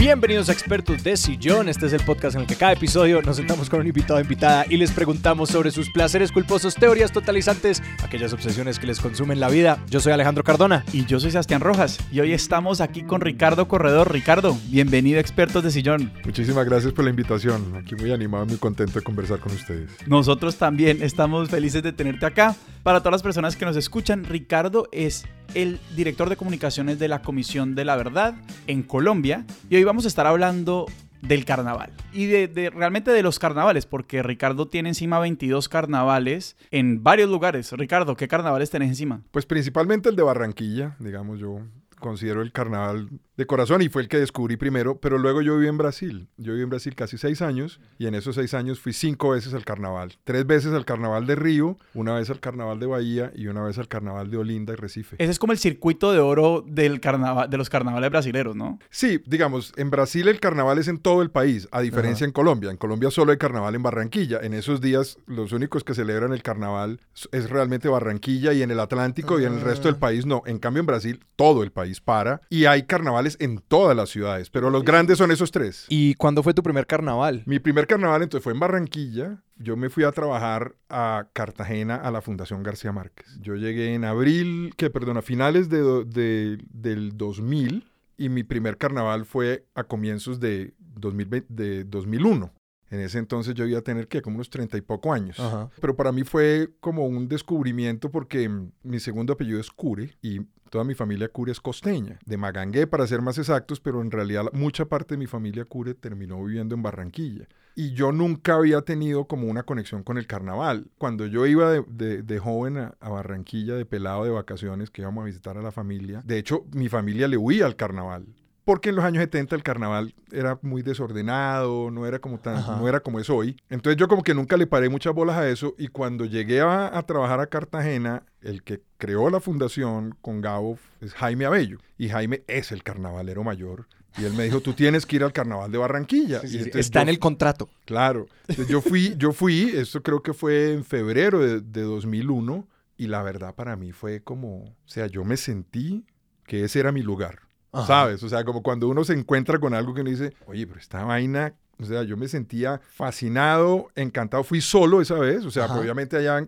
Bienvenidos a Expertos de Sillón. Este es el podcast en el que cada episodio nos sentamos con un invitado o invitada y les preguntamos sobre sus placeres culposos, teorías totalizantes, aquellas obsesiones que les consumen la vida. Yo soy Alejandro Cardona. Y yo soy Sebastián Rojas. Y hoy estamos aquí con Ricardo Corredor. Ricardo, bienvenido a Expertos de Sillón. Muchísimas gracias por la invitación. Aquí muy animado y muy contento de conversar con ustedes. Nosotros también estamos felices de tenerte acá. Para todas las personas que nos escuchan, Ricardo es el director de comunicaciones de la Comisión de la Verdad en Colombia. Y hoy vamos a estar hablando del carnaval y de, realmente de los carnavales, porque Ricardo tiene encima 22 carnavales en varios lugares. Ricardo, ¿qué carnavales tenés encima? Pues principalmente el de Barranquilla, digamos yo considero el carnaval de corazón y fue el que descubrí primero, pero luego yo viví en Brasil. Yo viví en Brasil casi seis años y en esos seis años fui cinco veces al carnaval. Tres veces al carnaval de Río, una vez al carnaval de Bahía y una vez al carnaval de Olinda y Recife. Ese es como el circuito de oro del carnaval, de los carnavales brasileños, ¿no? Sí, digamos, en Brasil el carnaval es en todo el país, a diferencia en Colombia. En Colombia solo hay carnaval en Barranquilla. En esos días los únicos que celebran el carnaval es realmente Barranquilla y en el Atlántico y en el resto del ah. país no. En cambio en Brasil todo el país para y hay carnavales en todas las ciudades, pero los grandes son esos tres. ¿Y cuándo fue tu primer carnaval? Mi primer carnaval entonces fue en Barranquilla. Yo me fui a trabajar a Cartagena a la Fundación García Márquez. Yo llegué en abril, que perdón, a finales de, del 2000 y mi primer carnaval fue a comienzos de, 2020, de 2001. En ese entonces yo iba a tener que como unos treinta y poco años. Pero para mí fue como un descubrimiento porque mi segundo apellido es Cure y toda mi familia Cure es costeña, de Magangué para ser más exactos, pero en realidad mucha parte de mi familia Cure terminó viviendo en Barranquilla. Y yo nunca había tenido como una conexión con el carnaval. Cuando yo iba de, joven a, a, Barranquilla, de pelado de vacaciones, que íbamos a visitar a la familia, de hecho mi familia le huía al carnaval porque en los años 70 el carnaval era muy desordenado, no era como tan, no era como es hoy. Entonces yo como que nunca le paré muchas bolas a eso y cuando llegué a, trabajar a Cartagena, el que creó la fundación con Gabo es Jaime Abello y Jaime es el carnavalero mayor. Y él me dijo, tú tienes que ir al carnaval de Barranquilla. está en el contrato. Claro. yo fui, yo fui, esto creo que fue en febrero de, de 2001, y la verdad para mí fue como, o sea, yo me sentí que ese era mi lugar. ¿Sabes? O sea, como cuando uno se encuentra con algo que uno dice, oye, pero esta vaina o sea, yo me sentía fascinado, encantado. Fui solo esa vez, o sea, obviamente allá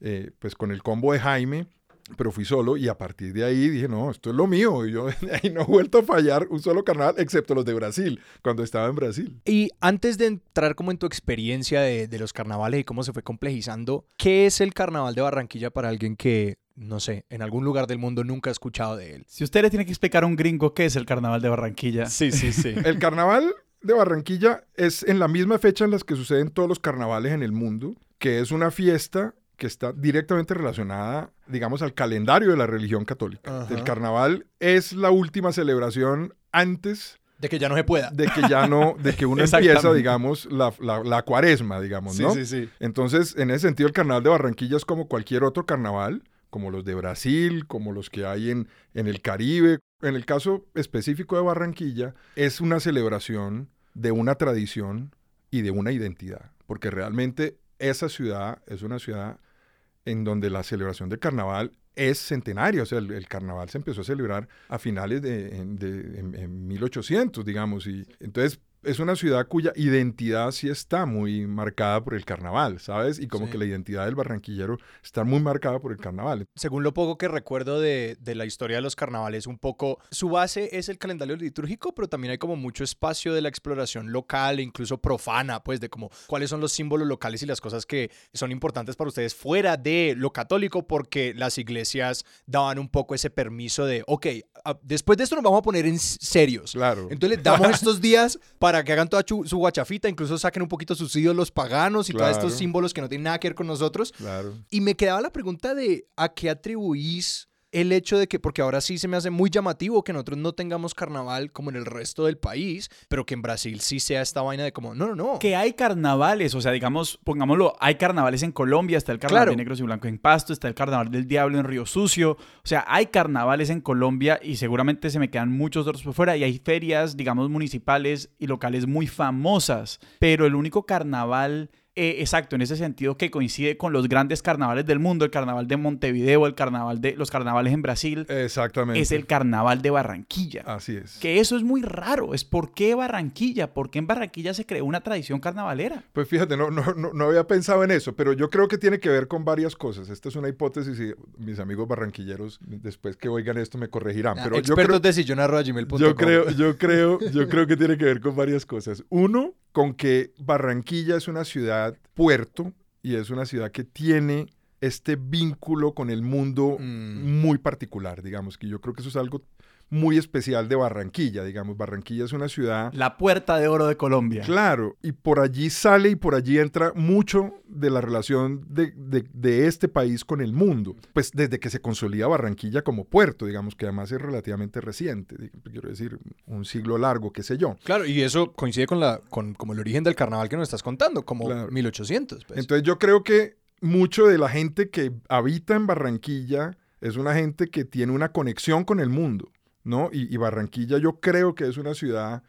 eh, pues con el combo de Jaime, pero fui solo y a partir de ahí dije, no, esto es lo mío. Y yo ahí no he vuelto a fallar un solo carnaval, excepto los de Brasil, cuando estaba en Brasil. Y antes de entrar como en tu experiencia de, de los carnavales y cómo se fue complejizando, ¿qué es el carnaval de Barranquilla para alguien que no sé, en algún lugar del mundo nunca he escuchado de él. Si usted le tiene que explicar a un gringo qué es el carnaval de Barranquilla. Sí, sí, sí. el carnaval de Barranquilla es en la misma fecha en las que suceden todos los carnavales en el mundo, que es una fiesta que está directamente relacionada, digamos, al calendario de la religión católica. El carnaval es la última celebración antes de que ya no se pueda. De que ya no, de que uno empieza, digamos, la, la, cuaresma, digamos, ¿no? Sí, sí, sí. Entonces, en ese sentido, el carnaval de Barranquilla es como cualquier otro carnaval, como los de Brasil, como los que hay en, en el Caribe. En el caso específico de Barranquilla, es una celebración de una tradición y de una identidad, porque realmente esa ciudad es una ciudad en donde la celebración del carnaval es centenaria, o sea, el, carnaval se empezó a celebrar a finales de, en, 1800, digamos, y entonces es una ciudad cuya identidad sí está muy marcada por el carnaval, ¿sabes? Y como que la identidad del barranquillero está muy marcada por el carnaval. Según lo poco que recuerdo de, de, la historia de los carnavales, un poco su base es el calendario litúrgico, pero también hay como mucho espacio de la exploración local e incluso profana, pues de como cuáles son los símbolos locales y las cosas que son importantes para ustedes fuera de lo católico, porque las iglesias daban un poco ese permiso de, ok, después de esto nos vamos a poner en serios. Claro. Entonces les damos estos días para que hagan toda su guachafita, incluso saquen un poquito sus ídolos paganos y todos estos símbolos que no tienen nada que ver con nosotros. Y me quedaba la pregunta de a qué atribuís el hecho de que, porque ahora sí se me hace muy llamativo que nosotros no tengamos carnaval como en el resto del país, pero que en Brasil sí sea esta vaina de como, no, no, no. Que hay carnavales, o sea, digamos, pongámoslo, hay carnavales en Colombia, está el carnaval de negros y blancos en Pasto, está el carnaval del diablo en Río Sucio, o sea, hay carnavales en Colombia y seguramente se me quedan muchos otros por fuera y hay ferias, digamos, municipales y locales muy famosas, pero el único carnaval eh, exacto, en ese sentido que coincide con los grandes carnavales del mundo, el carnaval de Montevideo, el carnaval de los carnavales en Brasil, Exactamente. es el carnaval de Barranquilla. Así es. Que eso es muy raro. Es por qué Barranquilla, por qué en Barranquilla se creó una tradición carnavalera. Pues fíjate, no, no, no, no había pensado en eso, pero yo creo que tiene que ver con varias cosas. Esta es una hipótesis y mis amigos barranquilleros, después que oigan esto, me corregirán. Pero yo creo, Expertos de sillón@gmail.com. yo creo, yo creo, yo creo que tiene que ver con varias cosas. Uno, con que Barranquilla es una ciudad puerto y es una ciudad que tiene este vínculo con el mundo Mm. muy particular, digamos, que yo creo que eso es algo muy especial de Barranquilla, digamos. Barranquilla es una ciudad La puerta de oro de Colombia. Claro, y por allí sale y por allí entra mucho de la relación de, de- de este país con el mundo. Pues desde que se consolida Barranquilla como puerto, digamos que además es relativamente reciente, quiero decir, un siglo largo, qué sé yo. Claro, y eso coincide con la con como el origen del carnaval que nos estás contando, como Claro. 1800. pues. Entonces yo creo que mucho de la gente que habita en Barranquilla es una gente que tiene una conexión con el mundo, ¿no? Y, y Barranquilla yo creo que es una ciudad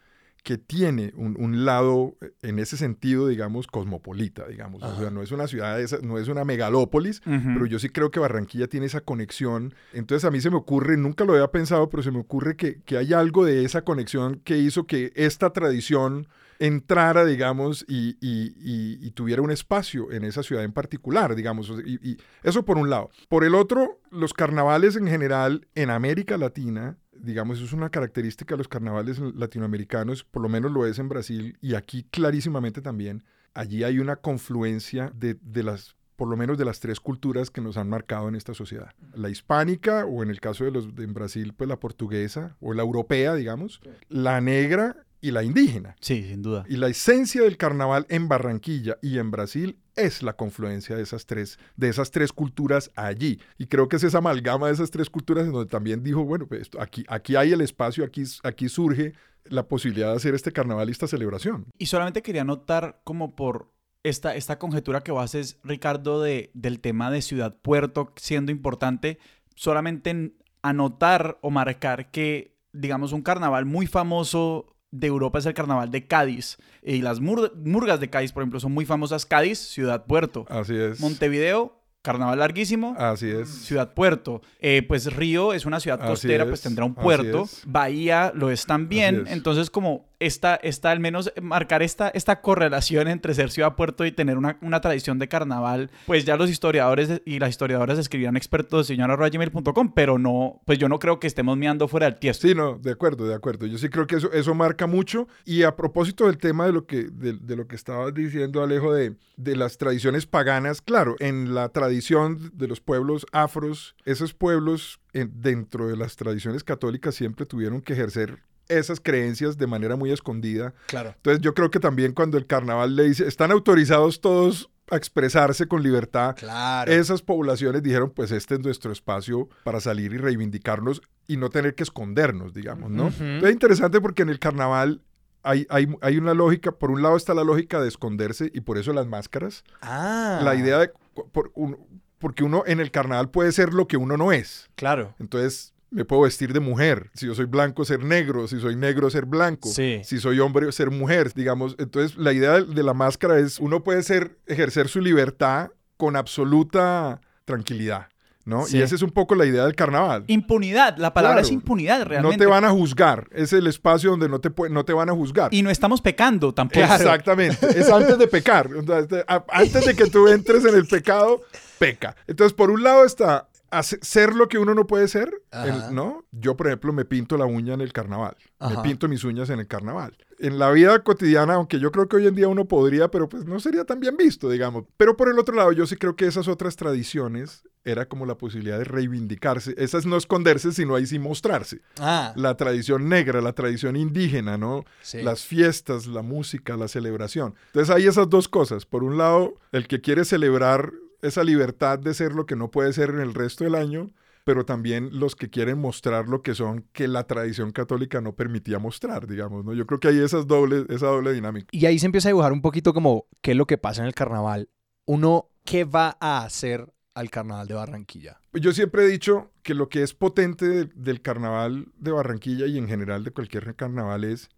que tiene un, un lado, eh, en ese sentido, digamos, cosmopolita, digamos. O sea, no es una ciudad, no es una megalópolis, pero yo sí creo que Barranquilla tiene esa conexión. Entonces a mí se me ocurre, nunca lo había pensado, pero se me ocurre que, que hay algo de esa conexión que hizo que esta tradición entrara, digamos, y, y- y- y tuviera un espacio en esa ciudad en particular, digamos. Y eso por un lado. Por el otro, los carnavales en general en América Latina, digamos, es una característica de los carnavales latinoamericanos, por lo menos lo es en Brasil y aquí clarísimamente también. Allí hay una confluencia de, de las por lo menos de las tres culturas que nos han marcado en esta sociedad. La hispánica, o en el caso de los de en Brasil, pues la portuguesa, o la europea, digamos, la negra y la indígena. Sí, sin duda. Y la esencia del carnaval en Barranquilla y en Brasil es la confluencia de esas tres, de esas tres culturas allí. Y creo que es esa amalgama de esas tres culturas en donde también dijo, bueno, pues aquí, aquí hay el espacio, aquí, aquí surge la posibilidad de hacer este carnaval y esta celebración. Y solamente quería notar como por esta, esta conjetura que vos haces, Ricardo, de, del tema de Ciudad Puerto siendo importante, solamente en anotar o marcar que, digamos, un carnaval muy famoso de Europa es el carnaval de Cádiz. Y las mur- murgas de Cádiz, por ejemplo, son muy famosas. Cádiz, Ciudad Puerto. Así es. Montevideo, carnaval larguísimo. Así es. Ciudad Puerto. Eh, pues Río es una ciudad costera, es, pues tendrá un puerto. Bahía lo es también. Es. Entonces, como esta, esta, al menos marcar esta, esta correlación entre ser ciudad puerto y tener una, una tradición de carnaval, pues ya los historiadores y las historiadoras escribirán expertos de señora.gmail.com, pero no, pues yo no creo que estemos meando fuera del tiesto. Sí, no, de acuerdo, de acuerdo. Yo sí creo que eso, eso marca mucho. Y a propósito del tema de lo que, de, de lo que estabas diciendo, Alejo, de, de las tradiciones paganas, claro, en la tradición de los pueblos afros, esos pueblos en- dentro de las tradiciones católicas siempre tuvieron que ejercer esas creencias de manera muy escondida. Claro. Entonces yo creo que también cuando el carnaval le dice, están autorizados todos a expresarse con libertad, Claro. esas poblaciones dijeron, pues este es nuestro espacio para salir y reivindicarnos y no tener que escondernos, digamos, ¿no? Entonces, Es interesante porque en el carnaval hay, hay, hay una lógica, por un lado está la lógica de esconderse y por eso las máscaras, Ah. la idea de, por un- porque uno en el carnaval puede ser lo que uno no es, Claro. entonces me puedo vestir de mujer, si yo soy blanco ser negro, si soy negro ser blanco, Sí. si soy hombre ser mujer, digamos. Entonces la idea de, la máscara es uno puede ser ejercer su libertad con absoluta tranquilidad, ¿no? Sí. Y esa es un poco la idea del carnaval. Impunidad, la palabra Claro. es impunidad No realmente. te van a juzgar, es el espacio donde no te, no te van a juzgar. Y no estamos pecando tampoco. Exactamente, es antes de pecar. Antes de que tú entres en el pecado, peca. Entonces, por un lado está hace- ser lo que uno no puede ser, el- ¿no? Yo, por ejemplo, me pinto la uña en el carnaval. Ajá. Me pinto mis uñas en el carnaval. En la vida cotidiana, aunque yo creo que hoy en día uno podría, pero pues no sería tan bien visto, digamos. Pero por el otro lado, yo sí creo que esas otras tradiciones era como la posibilidad de reivindicarse. Esas no esconderse, sino ahí sí mostrarse. Ah. La tradición negra, la tradición indígena, ¿no? Sí. las fiestas, la música, la celebración. Entonces hay esas dos cosas. Por un lado, el que quiere celebrar esa libertad de ser lo que no puede ser en el resto del año, pero también los que quieren mostrar lo que son que la tradición católica no permitía mostrar, digamos, ¿no? Yo creo que hay esas dobles, esa doble dinámica. Y ahí se empieza a dibujar un poquito como qué es lo que pasa en el carnaval. Uno, ¿qué va a hacer al carnaval de Barranquilla? Yo siempre he dicho que lo que es potente de- del carnaval de Barranquilla y en general de cualquier carnaval es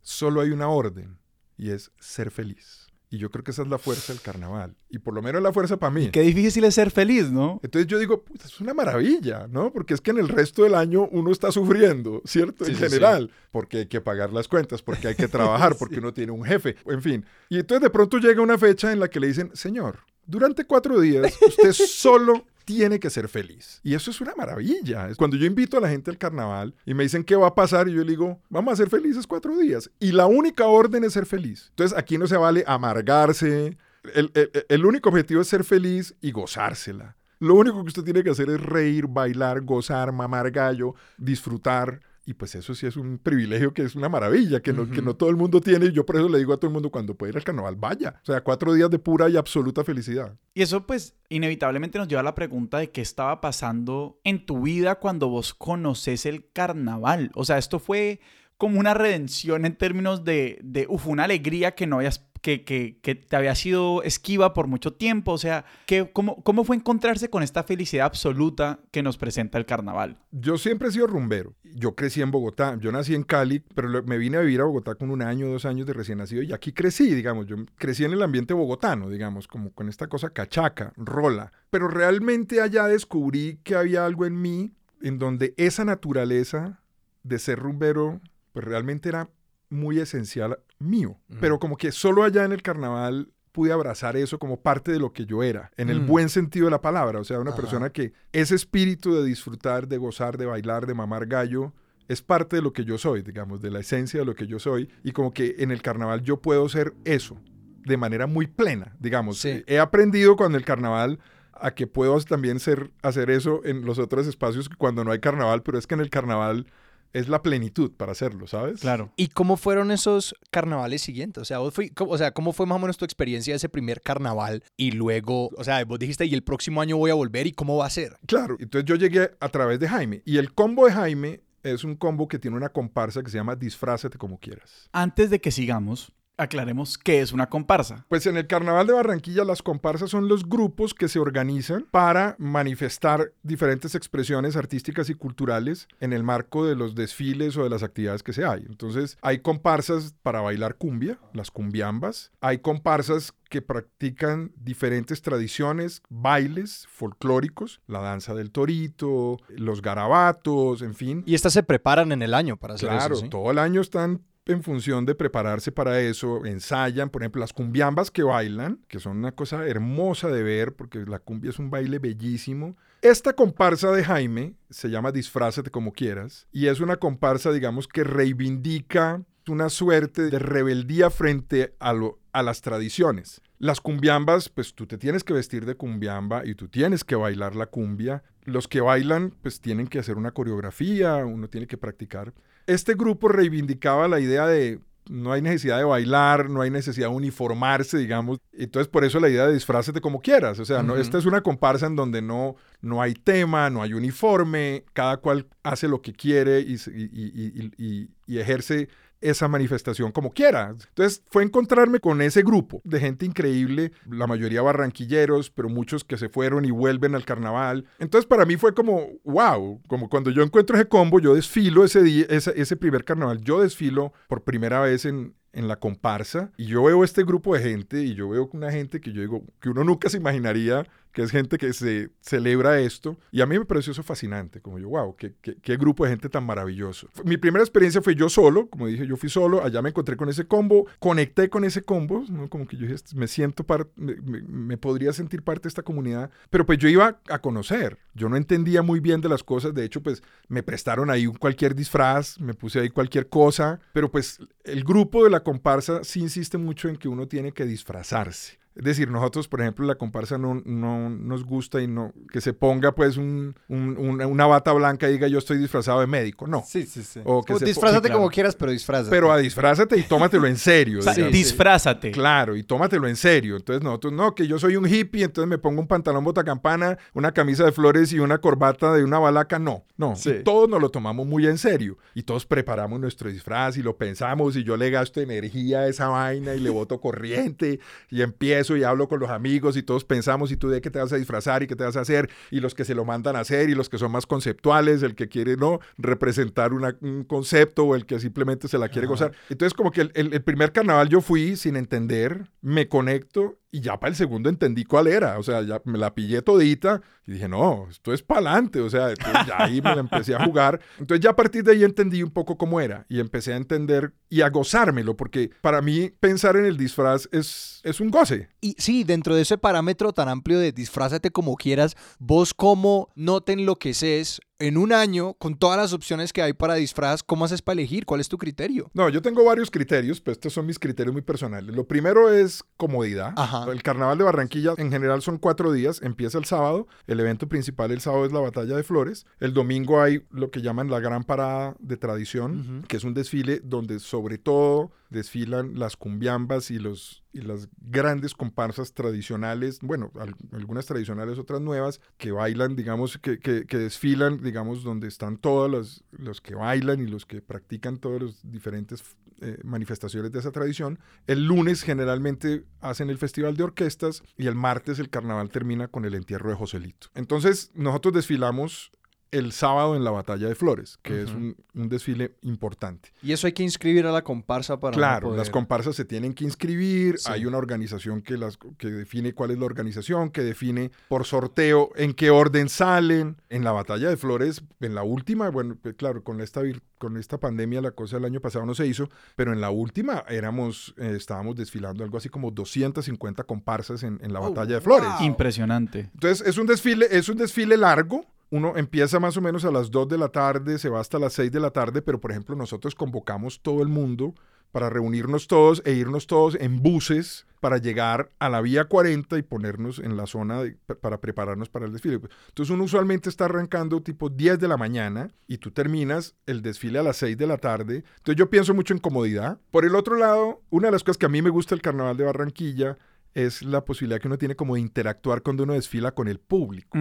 solo hay una orden y es ser feliz. Y yo creo que esa es la fuerza del carnaval. Y por lo menos la fuerza para mí. Qué difícil es ser feliz, ¿no? Entonces yo digo, pues es una maravilla, ¿no? Porque es que en el resto del año uno está sufriendo, ¿cierto? Sí, en sí, sí. general, porque hay que pagar las cuentas, porque hay que trabajar, porque uno tiene un jefe, en fin. Y entonces de pronto llega una fecha en la que le dicen, señor, durante cuatro días usted solo tiene que ser feliz. Y eso es una maravilla. Cuando yo invito a la gente al carnaval y me dicen qué va a pasar, y yo le digo, vamos a ser felices cuatro días. Y la única orden es ser feliz. Entonces aquí no se vale amargarse. El, el- el único objetivo es ser feliz y gozársela. Lo único que usted tiene que hacer es reír, bailar, gozar, mamar gallo, disfrutar. Y pues eso sí es un privilegio que es una maravilla, que no, que no todo el mundo tiene. Y yo por eso le digo a todo el mundo, cuando pueda ir al carnaval, vaya. O sea, cuatro días de pura y absoluta felicidad. Y eso pues inevitablemente nos lleva a la pregunta de qué estaba pasando en tu vida cuando vos conoces el carnaval. O sea, esto fue como una redención en términos de, de uf, una alegría que no habías, que, que, que te había sido esquiva por mucho tiempo. O sea, ¿qué, cómo, ¿cómo fue encontrarse con esta felicidad absoluta que nos presenta el carnaval? Yo siempre he sido rumbero. Yo crecí en Bogotá. Yo nací en Cali, pero me vine a vivir a Bogotá con un año, dos años de recién nacido y aquí crecí, digamos. Yo crecí en el ambiente bogotano, digamos, como con esta cosa cachaca, rola. Pero realmente allá descubrí que había algo en mí en donde esa naturaleza de ser rumbero, pues realmente era muy esencial mío. Pero como que solo allá en el carnaval pude abrazar eso como parte de lo que yo era, en el Mm. buen sentido de la palabra. O sea, una Ajá. persona que ese espíritu de disfrutar, de gozar, de bailar, de mamar gallo, es parte de lo que yo soy, digamos, de la esencia de lo que yo soy. Y como que en el carnaval yo puedo ser eso de manera muy plena, digamos. Sí. He aprendido con el carnaval a que puedo también ser, hacer eso en los otros espacios cuando no hay carnaval, pero es que en el carnaval es la plenitud para hacerlo, ¿sabes? Claro. ¿Y cómo fueron esos carnavales siguientes? O sea, vos fui- o sea, ¿cómo fue más o menos tu experiencia de ese primer carnaval? Y luego, o sea, vos dijiste, y el próximo año voy a volver, ¿y cómo va a ser? Claro, entonces yo llegué a través de Jaime. Y el combo de Jaime es un combo que tiene una comparsa que se llama Disfrázate como quieras. Antes de que sigamos, aclaremos qué es una comparsa. Pues en el Carnaval de Barranquilla las comparsas son los grupos que se organizan para manifestar diferentes expresiones artísticas y culturales en el marco de los desfiles o de las actividades que se hay. Entonces hay comparsas para bailar cumbia, las cumbiambas. Hay comparsas que practican diferentes tradiciones, bailes folclóricos, la danza del torito, los garabatos, en fin. Y estas se preparan en el año para hacer Claro, eso, ¿sí? todo el año están en función de prepararse para eso, ensayan, por ejemplo, las cumbiambas que bailan, que son una cosa hermosa de ver, porque la cumbia es un baile bellísimo. Esta comparsa de Jaime se llama Disfrázate como quieras, y es una comparsa, digamos, que reivindica una suerte de rebeldía frente a, lo, a las tradiciones. Las cumbiambas, pues tú te tienes que vestir de cumbiamba y tú tienes que bailar la cumbia. Los que bailan, pues tienen que hacer una coreografía, uno tiene que practicar. Este grupo reivindicaba la idea de no hay necesidad de bailar, no hay necesidad de uniformarse, digamos. Entonces, por eso la idea de disfrázate como quieras. O sea, no, esta es una comparsa en donde no, no hay tema, no hay uniforme, cada cual hace lo que quiere y ejerce esa manifestación como quiera. Entonces fue encontrarme con ese grupo de gente increíble, la mayoría barranquilleros, pero muchos que se fueron y vuelven al carnaval. Entonces para mí fue como, wow, como cuando yo encuentro ese combo, yo desfilo ese ese, ese primer carnaval, yo desfilo por primera vez en, en la comparsa y yo veo este grupo de gente y yo veo una gente que yo digo, que uno nunca se imaginaría que es gente que se celebra esto. Y a mí me pareció eso fascinante, como yo, wow, qué, qué, qué grupo de gente tan maravilloso. Mi primera experiencia fue yo solo, como dije, yo fui solo, allá me encontré con ese combo, conecté con ese combo, como que yo dije, me siento me, me- me podría sentir parte de esta comunidad, pero pues yo iba a conocer, yo no entendía muy bien de las cosas, de hecho pues me prestaron ahí un cualquier disfraz, me puse ahí cualquier cosa, pero pues el grupo de la comparsa sí insiste mucho en que uno tiene que disfrazarse. Es decir, nosotros, por ejemplo, la comparsa no, no nos gusta y no que se ponga pues un- un- una, una bata blanca y diga yo estoy disfrazado de médico. No. Sí, sí, sí. O que se disfrázate sí, claro. como quieras, pero disfrázate. Pero a disfrázate y tómatelo en serio. O sea, digamos. disfrázate. Claro, y tómatelo en serio. Entonces nosotros, no, que yo soy un hippie, entonces me pongo un pantalón botacampana, una camisa de flores y una corbata de una balaca. No, no. Sí. Todos nos lo tomamos muy en serio. Y todos preparamos nuestro disfraz y lo pensamos y yo le gasto energía a esa vaina y le boto corriente y empiezo eso y hablo con los amigos y todos pensamos y tú de qué te vas a disfrazar y qué te vas a hacer y los que se lo mandan a hacer y los que son más conceptuales, el que quiere no representar un concepto o el que simplemente se la quiere gozar. Entonces como que el, el primer carnaval yo fui sin entender, me conecto y ya para el segundo entendí cuál era. O sea, ya me la pillé todita y dije, no, esto es pa'lante. O sea, ya ahí me la empecé a jugar. Entonces ya a partir de ahí entendí un poco cómo era y empecé a entender y a gozármelo, porque para mí pensar en el disfraz es, es un goce. Y sí, dentro de ese parámetro tan amplio de disfrázate como quieras, vos como no te enloqueces en un año, con todas las opciones que hay para disfraz, ¿cómo haces para elegir? ¿Cuál es tu criterio? No, yo tengo varios criterios, pero estos son mis criterios muy personales. Lo primero es comodidad. El carnaval de Barranquilla en general son cuatro días. Empieza el sábado. El evento principal el sábado es la batalla de flores. El domingo hay lo que llaman la gran parada de tradición, que es un desfile donde sobre todo desfilan las cumbiambas y, los, y las grandes comparsas tradicionales, bueno, algunas tradicionales, otras nuevas, que bailan, digamos, que, que, desfilan, digamos, donde están todos los, los, que bailan y los que practican todas las diferentes eh, manifestaciones de esa tradición. El lunes generalmente hacen el festival de orquestas y el martes el carnaval termina con el entierro de Joselito. Entonces, nosotros desfilamos el sábado en la Batalla de Flores, que es un, desfile importante. Y eso hay que inscribir a la comparsa para... Claro, las comparsas se tienen que inscribir, hay una organización que, las, que define cuál es la organización, que define por sorteo en qué orden salen. En la Batalla de Flores, en la última, bueno, pues claro, con esta, con esta pandemia la cosa del año pasado no se hizo, pero en la última éramos, eh, estábamos desfilando algo así como 250 comparsas en, la oh, Batalla de Flores. Impresionante. Entonces es un desfile, es un desfile largo, uno empieza más o menos a las 2 de la tarde, se va hasta las 6 de la tarde, pero por ejemplo nosotros convocamos todo el mundo para reunirnos todos e irnos todos en buses para llegar a la vía 40 y ponernos en la zona para prepararnos para el desfile. Entonces uno usualmente está arrancando tipo 10 de la mañana y tú terminas el desfile a las 6 de la tarde. Entonces yo pienso mucho en comodidad. Por el otro lado, una de las cosas que a mí me gusta el carnaval de Barranquilla es la posibilidad que uno tiene como de interactuar cuando uno desfila con el público.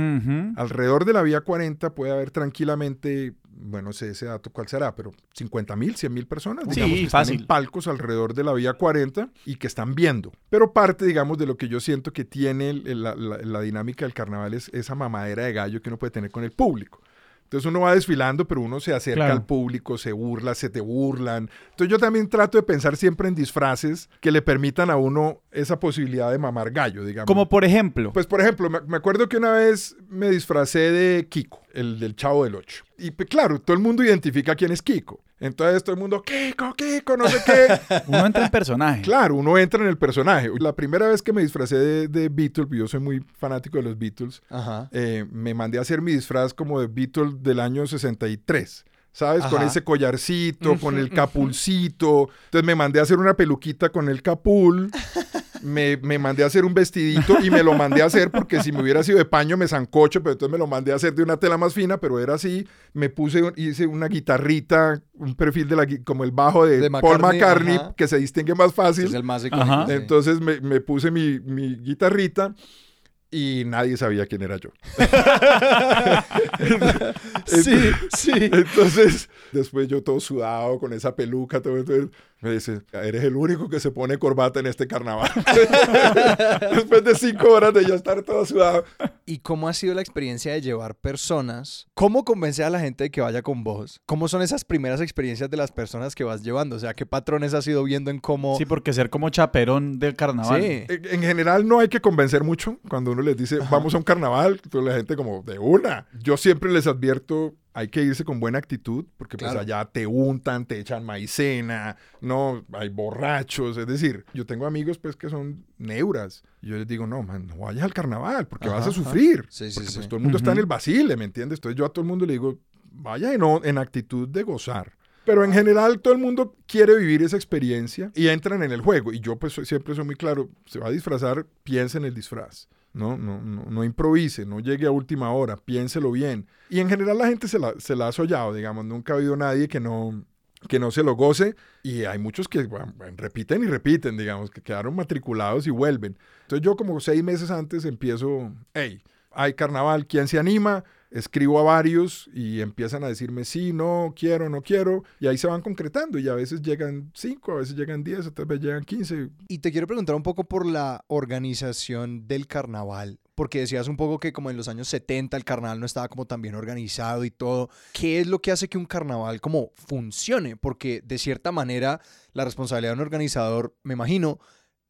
Alrededor de la vía 40 puede haber tranquilamente, bueno, sé ese dato cuál será, pero 50 mil, 100 mil personas, digamos, que están en palcos alrededor de la vía 40 y que están viendo. Pero parte, digamos, de lo que yo siento que tiene la, dinámica del carnaval es esa mamadera de gallo que uno puede tener con el público. Entonces uno va desfilando, pero uno se acerca al público, se burla, se te burlan. Entonces yo también trato de pensar siempre en disfraces que le permitan a uno esa posibilidad de mamar gallo, digamos. Como por ejemplo. Pues por ejemplo, me, acuerdo que una vez me disfracé de Kiko, el del Chavo del Ocho. Y pues, claro, todo el mundo identifica quién es Kiko. Entonces todo el mundo, Kiko, Kiko, no sé qué. uno entra en personaje. Claro, uno entra en el personaje. La primera vez que me disfracé de, de Beatles, yo soy muy fanático de los Beatles, eh, me mandé a hacer mi disfraz como de Beatles del año 63. ¿sabes? Con ese collarcito, con el capulcito. Entonces me mandé a hacer una peluquita con el capul. Me, me, mandé a hacer un vestidito y me lo mandé a hacer porque si me hubiera sido de paño me zancocho, pero entonces me lo mandé a hacer de una tela más fina, pero era así. Me puse, hice una guitarrita, un perfil de la, como el bajo de, Paul McCartney, que se distingue más fácil. Es el más Entonces me, me, puse mi, mi guitarrita y nadie sabía quién era yo. sí, sí. Entonces, después yo todo sudado con esa peluca, todo, entonces, me dice, eres el único que se pone corbata en este carnaval. después de cinco horas de ya estar todo sudado. ¿Y cómo ha sido la experiencia de llevar personas? ¿Cómo convencer a la gente de que vaya con vos? ¿Cómo son esas primeras experiencias de las personas que vas llevando? O sea, ¿qué patrones has ido viendo en cómo... Sí, porque ser como chaperón del carnaval. Sí. En general no hay que convencer mucho cuando uno les dice, vamos a un carnaval, toda la gente como, de una. Yo siempre les advierto, hay que irse con buena actitud, porque pues allá te untan, te echan maicena, no, hay borrachos, es decir, yo tengo amigos pues que son neuras, y yo les digo, no, man, no vayas al carnaval, porque vas a sufrir, sí, sí, pues, todo el mundo está en el basile, ¿me entiendes? Entonces yo a todo el mundo le digo, vaya en, en actitud de gozar. Pero en general todo el mundo quiere vivir esa experiencia y entran en el juego. Y yo pues siempre soy muy claro, se va a disfrazar, piensa en el disfraz. No, no, no, no improvise, no llegue a última hora, piénselo bien. Y en general la gente se la, se la ha soñado, digamos, nunca ha habido nadie que no, que no se lo goce y hay muchos que repiten y repiten, digamos, que quedaron matriculados y vuelven. Entonces yo como seis meses antes empiezo, hey, hay carnaval, ¿quién se anima? Escribo a varios y empiezan a decirme sí, no, quiero, no quiero, y ahí se van concretando y a veces llegan cinco, a veces llegan diez, otras veces llegan quince. Y te quiero preguntar un poco por la organización del carnaval, porque decías un poco que como en los años 70 el carnaval no estaba como tan bien organizado y todo. ¿Qué es lo que hace que un carnaval como funcione? Porque de cierta manera la responsabilidad de un organizador, me imagino,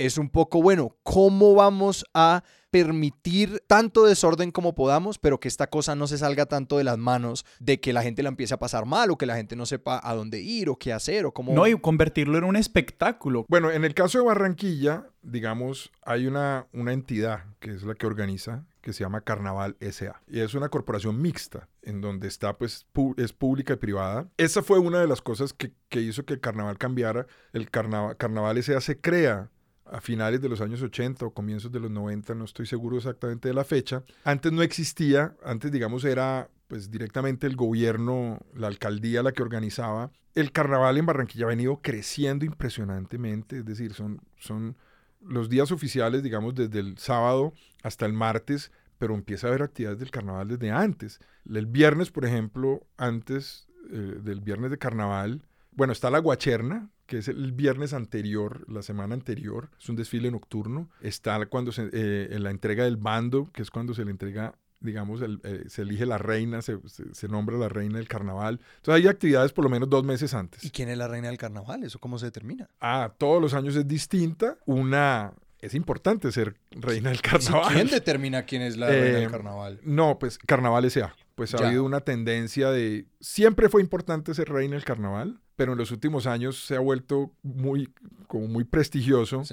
es un poco, bueno, ¿cómo vamos a permitir tanto desorden como podamos, pero que esta cosa no se salga tanto de las manos de que la gente la empiece a pasar mal o que la gente no sepa a dónde ir o qué hacer o cómo... No, y convertirlo en un espectáculo. Bueno, en el caso de Barranquilla, digamos, hay una, una entidad que es la que organiza, que se llama Carnaval SA. Y es una corporación mixta, en donde está, pues, es pública y privada. Esa fue una de las cosas que, que hizo que el carnaval cambiara. El carnaval, carnaval SA se crea a finales de los años 80 o comienzos de los 90, no estoy seguro exactamente de la fecha. Antes no existía, antes digamos era pues directamente el gobierno, la alcaldía la que organizaba. El carnaval en Barranquilla ha venido creciendo impresionantemente, es decir, son, son los días oficiales, digamos, desde el sábado hasta el martes, pero empieza a haber actividades del carnaval desde antes. El viernes, por ejemplo, antes eh, del viernes de carnaval, bueno, está la guacherna, que es el viernes anterior, la semana anterior, es un desfile nocturno. Está cuando se, eh, en la entrega del bando, que es cuando se le entrega, digamos, eh, se elige la reina, se, se, nombra la reina del carnaval. Entonces hay actividades por lo menos dos meses antes. ¿Y quién es la reina del carnaval? ¿Eso cómo se determina? Ah, todos los años es distinta. Una es importante ser reina del carnaval. ¿Quién determina quién es la reina del eh, carnaval? No, pues carnaval S.A. Pues ha habido una tendencia de... Siempre fue importante ser reina del carnaval, pero en los últimos años se ha vuelto muy, como muy prestigioso.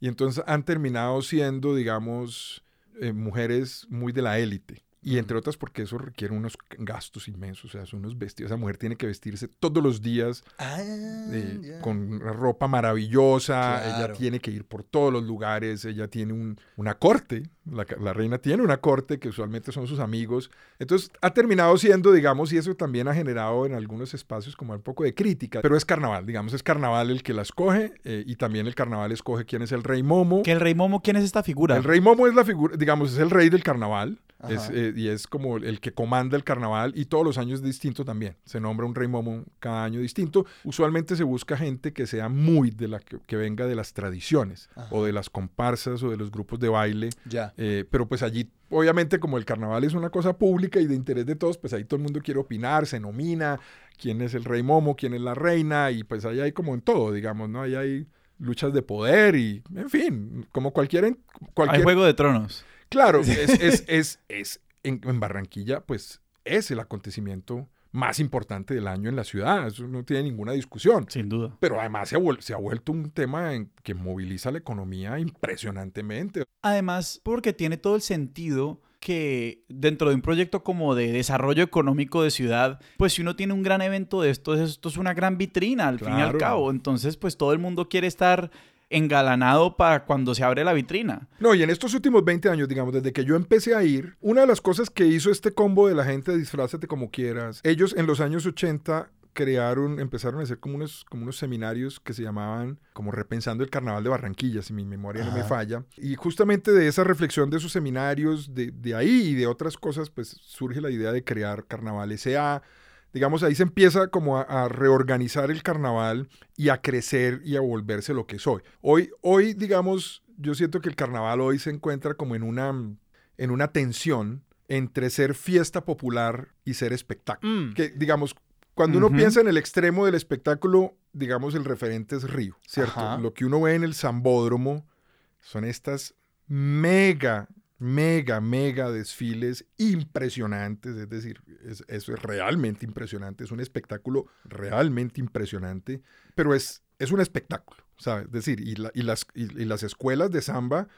Y entonces han terminado siendo, digamos, eh, mujeres muy de la élite. Y entre otras porque eso requiere unos gastos inmensos, o sea, son unos vestidos. Esa mujer tiene que vestirse todos los días ah, eh, con ropa maravillosa, ella tiene que ir por todos los lugares, ella tiene un, una corte, la, reina tiene una corte que usualmente son sus amigos. Entonces ha terminado siendo, digamos, y eso también ha generado en algunos espacios como un poco de crítica, pero es carnaval, digamos, es carnaval el que la escoge eh, y también el carnaval escoge quién es el rey Momo. ¿Que el rey Momo quién es esta figura? El rey Momo es la figura, digamos, es el rey del carnaval. Eh, y es como el que comanda el carnaval y todos los años es distinto también. Se nombra un rey momo cada año distinto. Usualmente se busca gente que sea muy de la que, venga de las tradiciones o de las comparsas o de los grupos de baile. Ya. Eh, pero pues allí, obviamente, como el carnaval es una cosa pública y de interés de todos, pues ahí todo el mundo quiere opinar, se nomina quién es el rey momo, quién es la reina y pues ahí hay como en todo, digamos, ¿no? Ahí hay luchas de poder y, en fin, como cualquier... cualquier... Hay Juego de Tronos. Claro, es, es, es, en, Barranquilla, pues es el acontecimiento más importante del año en la ciudad. Eso no tiene ninguna discusión. Sin duda. Pero además se ha, se ha vuelto un tema en que moviliza la economía impresionantemente. Además, porque tiene todo el sentido que dentro de un proyecto como de desarrollo económico de ciudad, pues si uno tiene un gran evento de esto, esto es una gran vitrina al fin y al cabo. Entonces, pues todo el mundo quiere estar engalanado para cuando se abre la vitrina. No, y en estos últimos 20 años, digamos, desde que yo empecé a ir, una de las cosas que hizo este combo de la gente disfrázate como quieras, ellos en los años 80 crearon, empezaron a hacer como unos, como unos seminarios que se llamaban como Repensando el Carnaval de Barranquilla, si mi memoria no me falla. Y justamente de esa reflexión de esos seminarios, de, de ahí y de otras cosas, pues surge la idea de crear Carnaval S.A., digamos, ahí se empieza como a, reorganizar el carnaval y a crecer y a volverse lo que soy. Hoy, hoy, digamos, yo siento que el carnaval hoy se encuentra como en una, en una tensión entre ser fiesta popular y ser espectáculo. Mm. Que, digamos, cuando uno piensa en el extremo del espectáculo, digamos, el referente es Río, ¿cierto? Lo que uno ve en el Zambódromo son estas mega mega, mega desfiles impresionantes, es decir, eso es realmente impresionante, es un espectáculo realmente impresionante, pero es, es un espectáculo, ¿sabes? Es decir, y, las, y, las escuelas de samba,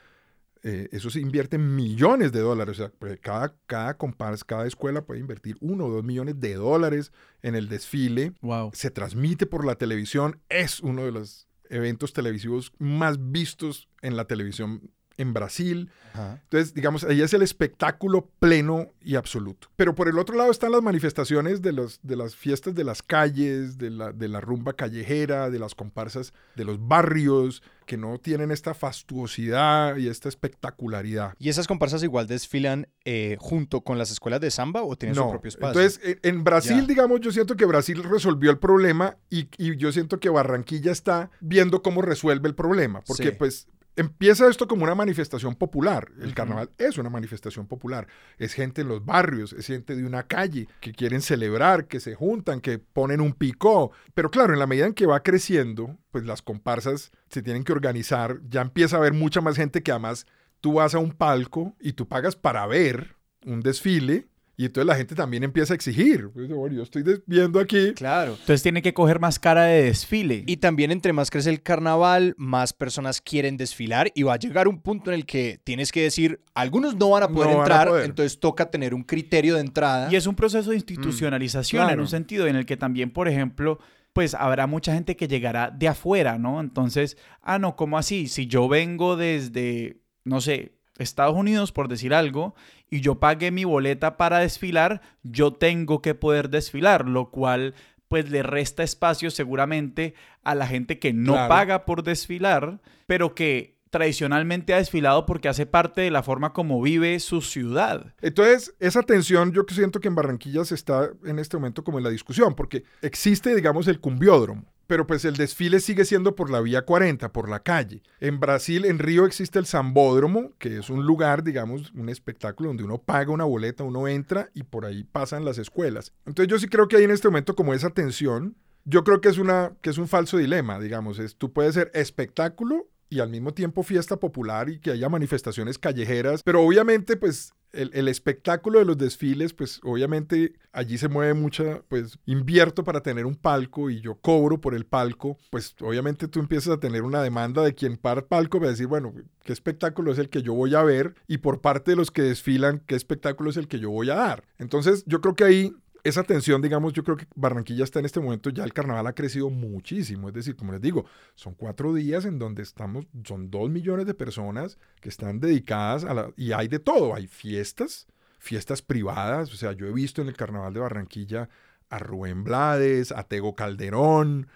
eh, eso se invierte millones de dólares, o sea, pues, cada, cada cada escuela puede invertir uno o dos millones de dólares en el desfile, wow. se transmite por la televisión, es uno de los eventos televisivos más vistos en la televisión en Brasil. Entonces, digamos, ahí es el espectáculo pleno y absoluto. Pero por el otro lado están las manifestaciones de, los, de las fiestas de las calles, de la, de la rumba callejera, de las comparsas de los barrios, que no tienen esta fastuosidad y esta espectacularidad. ¿Y esas comparsas igual desfilan eh, junto con las escuelas de samba o tienen su propio espacio? Entonces, en, Brasil, digamos, yo siento que Brasil resolvió el problema y, y, yo siento que Barranquilla está viendo cómo resuelve el problema, porque pues empieza esto como una manifestación popular. El carnaval es una manifestación popular. Es gente en los barrios, es gente de una calle que quieren celebrar, que se juntan, que ponen un picó. Pero claro, en la medida en que va creciendo, pues las comparsas se tienen que organizar. Ya empieza a haber mucha más gente que además tú vas a un palco y tú pagas para ver un desfile y entonces la gente también empieza a exigir. Pues, yo estoy viendo aquí. Claro. Entonces tiene que coger más cara de desfile. Y también entre más crece el carnaval, más personas quieren desfilar y va a llegar un punto en el que tienes que decir, algunos no van a poder entrar, entonces toca tener un criterio de entrada. Y es un proceso de institucionalización en un sentido en el que también, por ejemplo, pues habrá mucha gente que llegará de afuera, ¿no? Entonces, ah, no, ¿cómo así? Si yo vengo desde, no sé, Estados Unidos, por decir algo, y yo pagué mi boleta para desfilar, yo tengo que poder desfilar, lo cual pues le resta espacio seguramente a la gente que no paga por desfilar, pero que tradicionalmente ha desfilado porque hace parte de la forma como vive su ciudad. Entonces, esa tensión yo siento que en Barranquilla se está en este momento como en la discusión, porque existe, digamos, el cumbiódromo, pero pues el desfile sigue siendo por la vía 40, por la calle. En Brasil, en Río, existe el Zambódromo, que es un lugar, digamos, un espectáculo donde uno paga una boleta, uno entra y por ahí pasan las escuelas. Entonces yo sí creo que hay en este momento como esa tensión. Yo creo que es, una, que es un falso dilema, digamos, es, tú puedes ser espectáculo y al mismo tiempo fiesta popular y que haya manifestaciones callejeras, pero obviamente pues el, espectáculo de los desfiles, pues obviamente allí se mueve mucha, pues invierto para tener un palco y yo cobro por el palco, pues obviamente tú empiezas a tener una demanda de quien para el palco va a decir, bueno, ¿qué espectáculo es el que yo voy a ver? Y por parte de los que desfilan, ¿qué espectáculo es el que yo voy a dar? Entonces yo creo que ahí esa tensión, digamos, yo creo que Barranquilla está en este momento, ya el carnaval ha crecido muchísimo. Es decir, como les digo, son cuatro días en donde estamos, son dos millones de personas que están dedicadas a la... Y hay de todo, hay fiestas, fiestas privadas. O sea, yo he visto en el carnaval de Barranquilla a Rubén Blades, a Tego Calderón,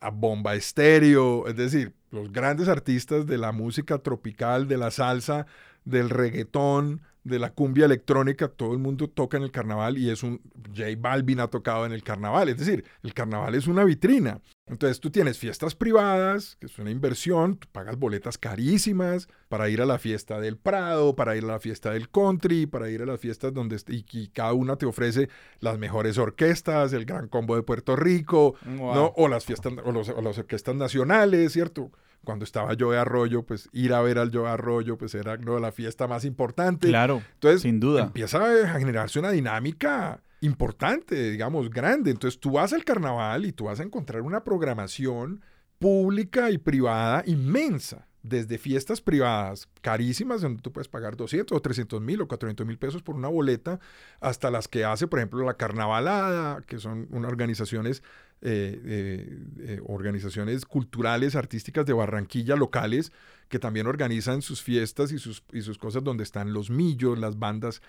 a Bomba Estéreo, es decir, los grandes artistas de la música tropical, de la salsa, del reggaetón, de la cumbia electrónica, todo el mundo toca en el carnaval y es un J Balvin ha tocado en el carnaval, es decir, el carnaval es una vitrina. Entonces tú tienes fiestas privadas, que es una inversión, tú pagas boletas carísimas para ir a la fiesta del Prado, para ir a la fiesta del country, para ir a las fiestas donde y, cada una te ofrece las mejores orquestas, el Gran Combo de Puerto Rico, ¿no? o las fiestas o, los, o las orquestas nacionales, ¿cierto? Cuando estaba Joe Arroyo, pues ir a ver al Joe Arroyo, pues era la fiesta más importante. Claro, Entonces, sin duda. Empieza a generarse una dinámica importante, digamos, grande. Entonces tú vas al carnaval y tú vas a encontrar una programación pública y privada inmensa desde fiestas privadas carísimas, donde tú puedes pagar 200 o 300 mil o 400 mil pesos por una boleta, hasta las que hace, por ejemplo, la Carnavalada, que son unas organizaciones, eh, eh, eh, organizaciones culturales, artísticas de Barranquilla, locales, que también organizan sus fiestas y sus, y sus cosas donde están los millos, las bandas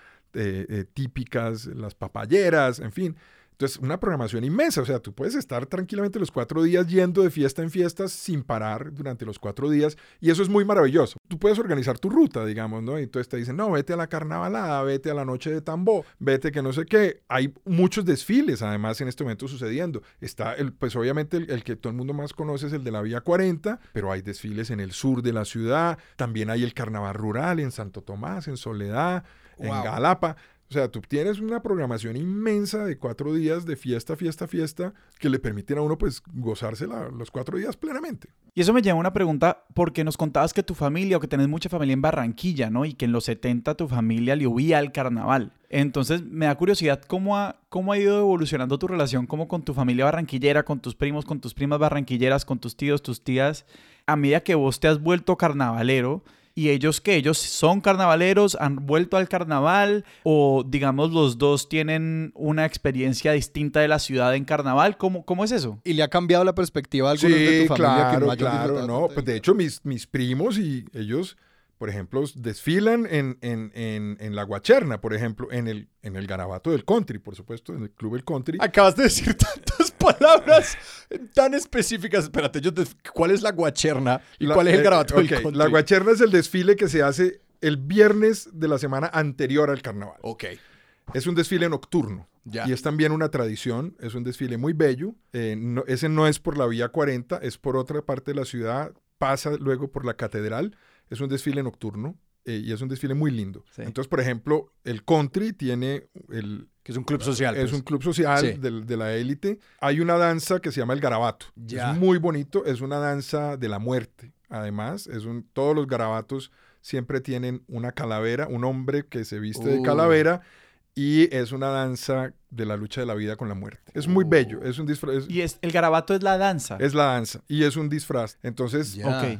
típicas, las papayeras, en fin. Entonces, una programación inmensa, o sea, tú puedes estar tranquilamente los cuatro días yendo de fiesta en fiesta sin parar durante los cuatro días y eso es muy maravilloso. Tú puedes organizar tu ruta, digamos, ¿no? Y entonces te dicen, no, vete a la carnavalada, vete a la noche de tambor, vete que no sé qué. Hay muchos desfiles además en este momento sucediendo. Está, el, pues obviamente el, que todo el mundo más conoce es el de la Vía 40, pero hay desfiles en el sur de la ciudad, también hay el carnaval rural en Santo Tomás, en Soledad, en Galapa. O sea, tú tienes una programación inmensa de cuatro días de fiesta, fiesta, fiesta, que le permiten a uno pues gozarse los cuatro días plenamente. Y eso me lleva a una pregunta, porque nos contabas que tu familia o que tenés mucha familia en Barranquilla, ¿no? Y que en los 70 tu familia le huía al carnaval. Entonces me da curiosidad cómo ha, cómo ha ido evolucionando tu relación como con tu familia barranquillera, con tus primos, con tus primas barranquilleras, con tus tíos, tus tías, a medida que vos te has vuelto carnavalero y ellos que ellos son carnavaleros, han vuelto al carnaval o digamos los dos tienen una experiencia distinta de la ciudad en carnaval, ¿cómo, cómo es eso? ¿Y le ha cambiado la perspectiva a algunos de tu familia claro, que no claro, no, pues de hecho mis, mis primos y ellos por ejemplo, desfilan en, en, en, en La Guacherna, por ejemplo, en el, en el Garabato del Country, por supuesto, en el Club El Country. Acabas de decir tantas palabras tan específicas. Espérate, yo te- ¿cuál es la guacherna y La- cuál es el eh, garabato del ok, country? La Guacherna es el desfile que se hace el viernes de la semana anterior al carnaval. Ok. Es un desfile nocturno. Ya. Y es también una tradición, es un desfile muy bello. Eh, no- ese no es por la vía 40, es por otra parte de la ciudad, pasa luego por la catedral. Es un desfile nocturno eh, y es un desfile muy lindo. Sí. Entonces, por ejemplo, el country tiene el, Que es un club social. es pues. un club social Sí. de, la élite. Hay una danza que se llama el garabato. Ya. Es muy bonito, es una danza de la muerte. Además, es un, todos los garabatos siempre tienen una calavera, un hombre que se viste de calavera y es una danza de la lucha de la vida con la muerte. Es muy bello, es un disfraz, es, Y es, el garabato es la danza. es la danza y es un disfraz. Entonces,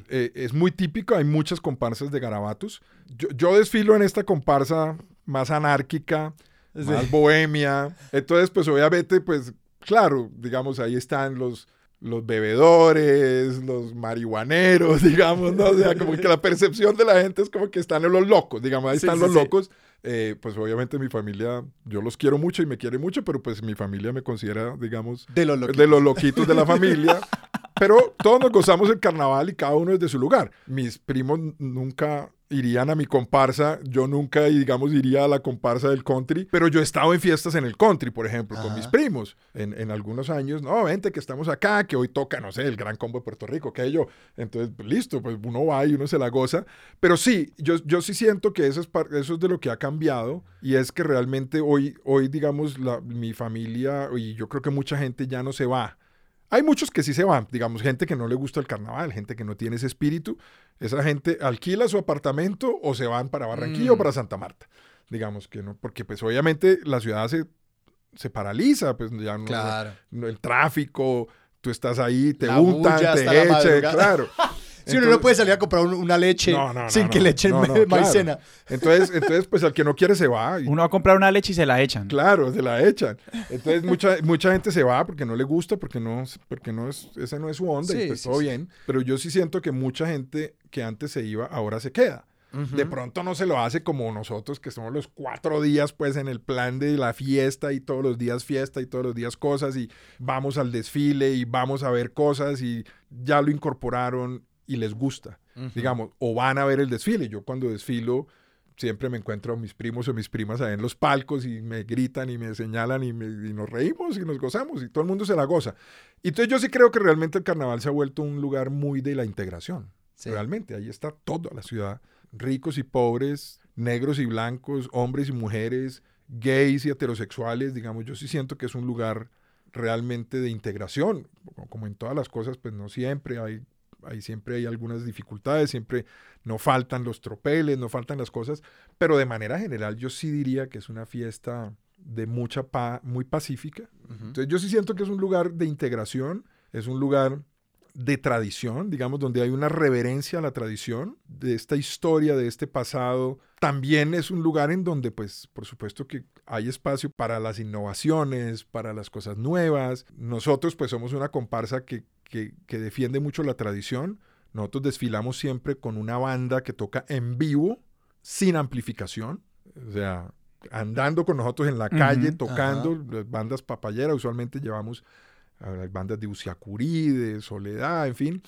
eh, es muy típico, hay muchas comparsas de garabatos. Yo, yo desfilo en esta comparsa más anárquica, más bohemia. Entonces, pues obviamente, pues claro, digamos, ahí están los, los bebedores, los marihuaneros, digamos, ¿no? O sea, como que la percepción de la gente es como que están los locos, digamos, ahí Sí, están sí, los sí. locos. Eh, pues obviamente mi familia, yo los quiero mucho y me quiere mucho, pero pues mi familia me considera, digamos, De los loquitos. de los loquitos de la familia. Pero todos nos gozamos el carnaval y cada uno es de su lugar. Mis primos nunca irían a mi comparsa, yo nunca, digamos, iría a la comparsa del country, pero yo he estado en fiestas en el country, por ejemplo, con mis primos, en, en algunos años, no, vente que estamos acá, que hoy toca, no sé, el Gran Combo de Puerto Rico, que yo, entonces, pues, listo, pues uno va y uno se la goza, pero sí, yo, yo sí siento que eso es, eso es de lo que ha cambiado, y es que realmente hoy, hoy digamos, la, mi familia, y yo creo que mucha gente ya no se va, hay muchos que sí se van, digamos, gente que no le gusta el carnaval, gente que no tiene ese espíritu. Esa gente alquila su apartamento o se van para Barranquilla o Mm. para Santa Marta. Digamos que no, porque pues obviamente la ciudad se, se paraliza, pues ya no, Claro. no- el tráfico, tú estás ahí, te La untan, te echan, claro. Si uno no puede salir a comprar un- una leche No, sin no. que le echen No, no, ma- claro. maicena. Entonces, entonces, pues al que no quiere se va. y- Uno va a comprar una leche y se la echan. Claro, se la echan. Entonces mucha, mucha gente se va porque no le gusta, porque no, porque no es, esa no es su onda Sí, y pues sí, todo sí. bien. Pero yo sí siento que mucha gente que antes se iba, ahora se queda. De pronto no se lo hace como nosotros, que somos los cuatro días pues en el plan de la fiesta y todos los días fiesta y todos los días cosas y vamos al desfile y vamos a ver cosas y ya lo incorporaron y les gusta, digamos, o van a ver el desfile. Yo cuando desfilo siempre me encuentro a mis primos o mis primas ahí en los palcos y me gritan y me señalan y, me- y nos reímos y nos gozamos y todo el mundo se la goza. Y entonces yo sí creo que realmente el carnaval se ha vuelto un lugar muy de la integración. Sí. Realmente, ahí está toda la ciudad. Ricos y pobres, negros y blancos, hombres y mujeres, gays y heterosexuales, digamos, yo sí siento que es un lugar realmente de integración. Como en todas las cosas, pues no siempre hay, hay siempre hay algunas dificultades, siempre no faltan los tropeles, no faltan las cosas, pero de manera general yo sí diría que es una fiesta de mucha paz, muy pacífica. Entonces yo sí siento que es un lugar de integración, es un lugar de tradición, digamos, donde hay una reverencia a la tradición, de esta historia, de este pasado. También es un lugar en donde, pues, por supuesto que hay espacio para las innovaciones, para las cosas nuevas. Nosotros, pues, somos una comparsa que, que, que defiende mucho la tradición. Nosotros desfilamos siempre con una banda que toca en vivo, sin amplificación. O sea, andando con nosotros en la calle, Ujú, tocando, las bandas papayeras, usualmente llevamos a las bandas de Uciacurí, de Soledad, en fin.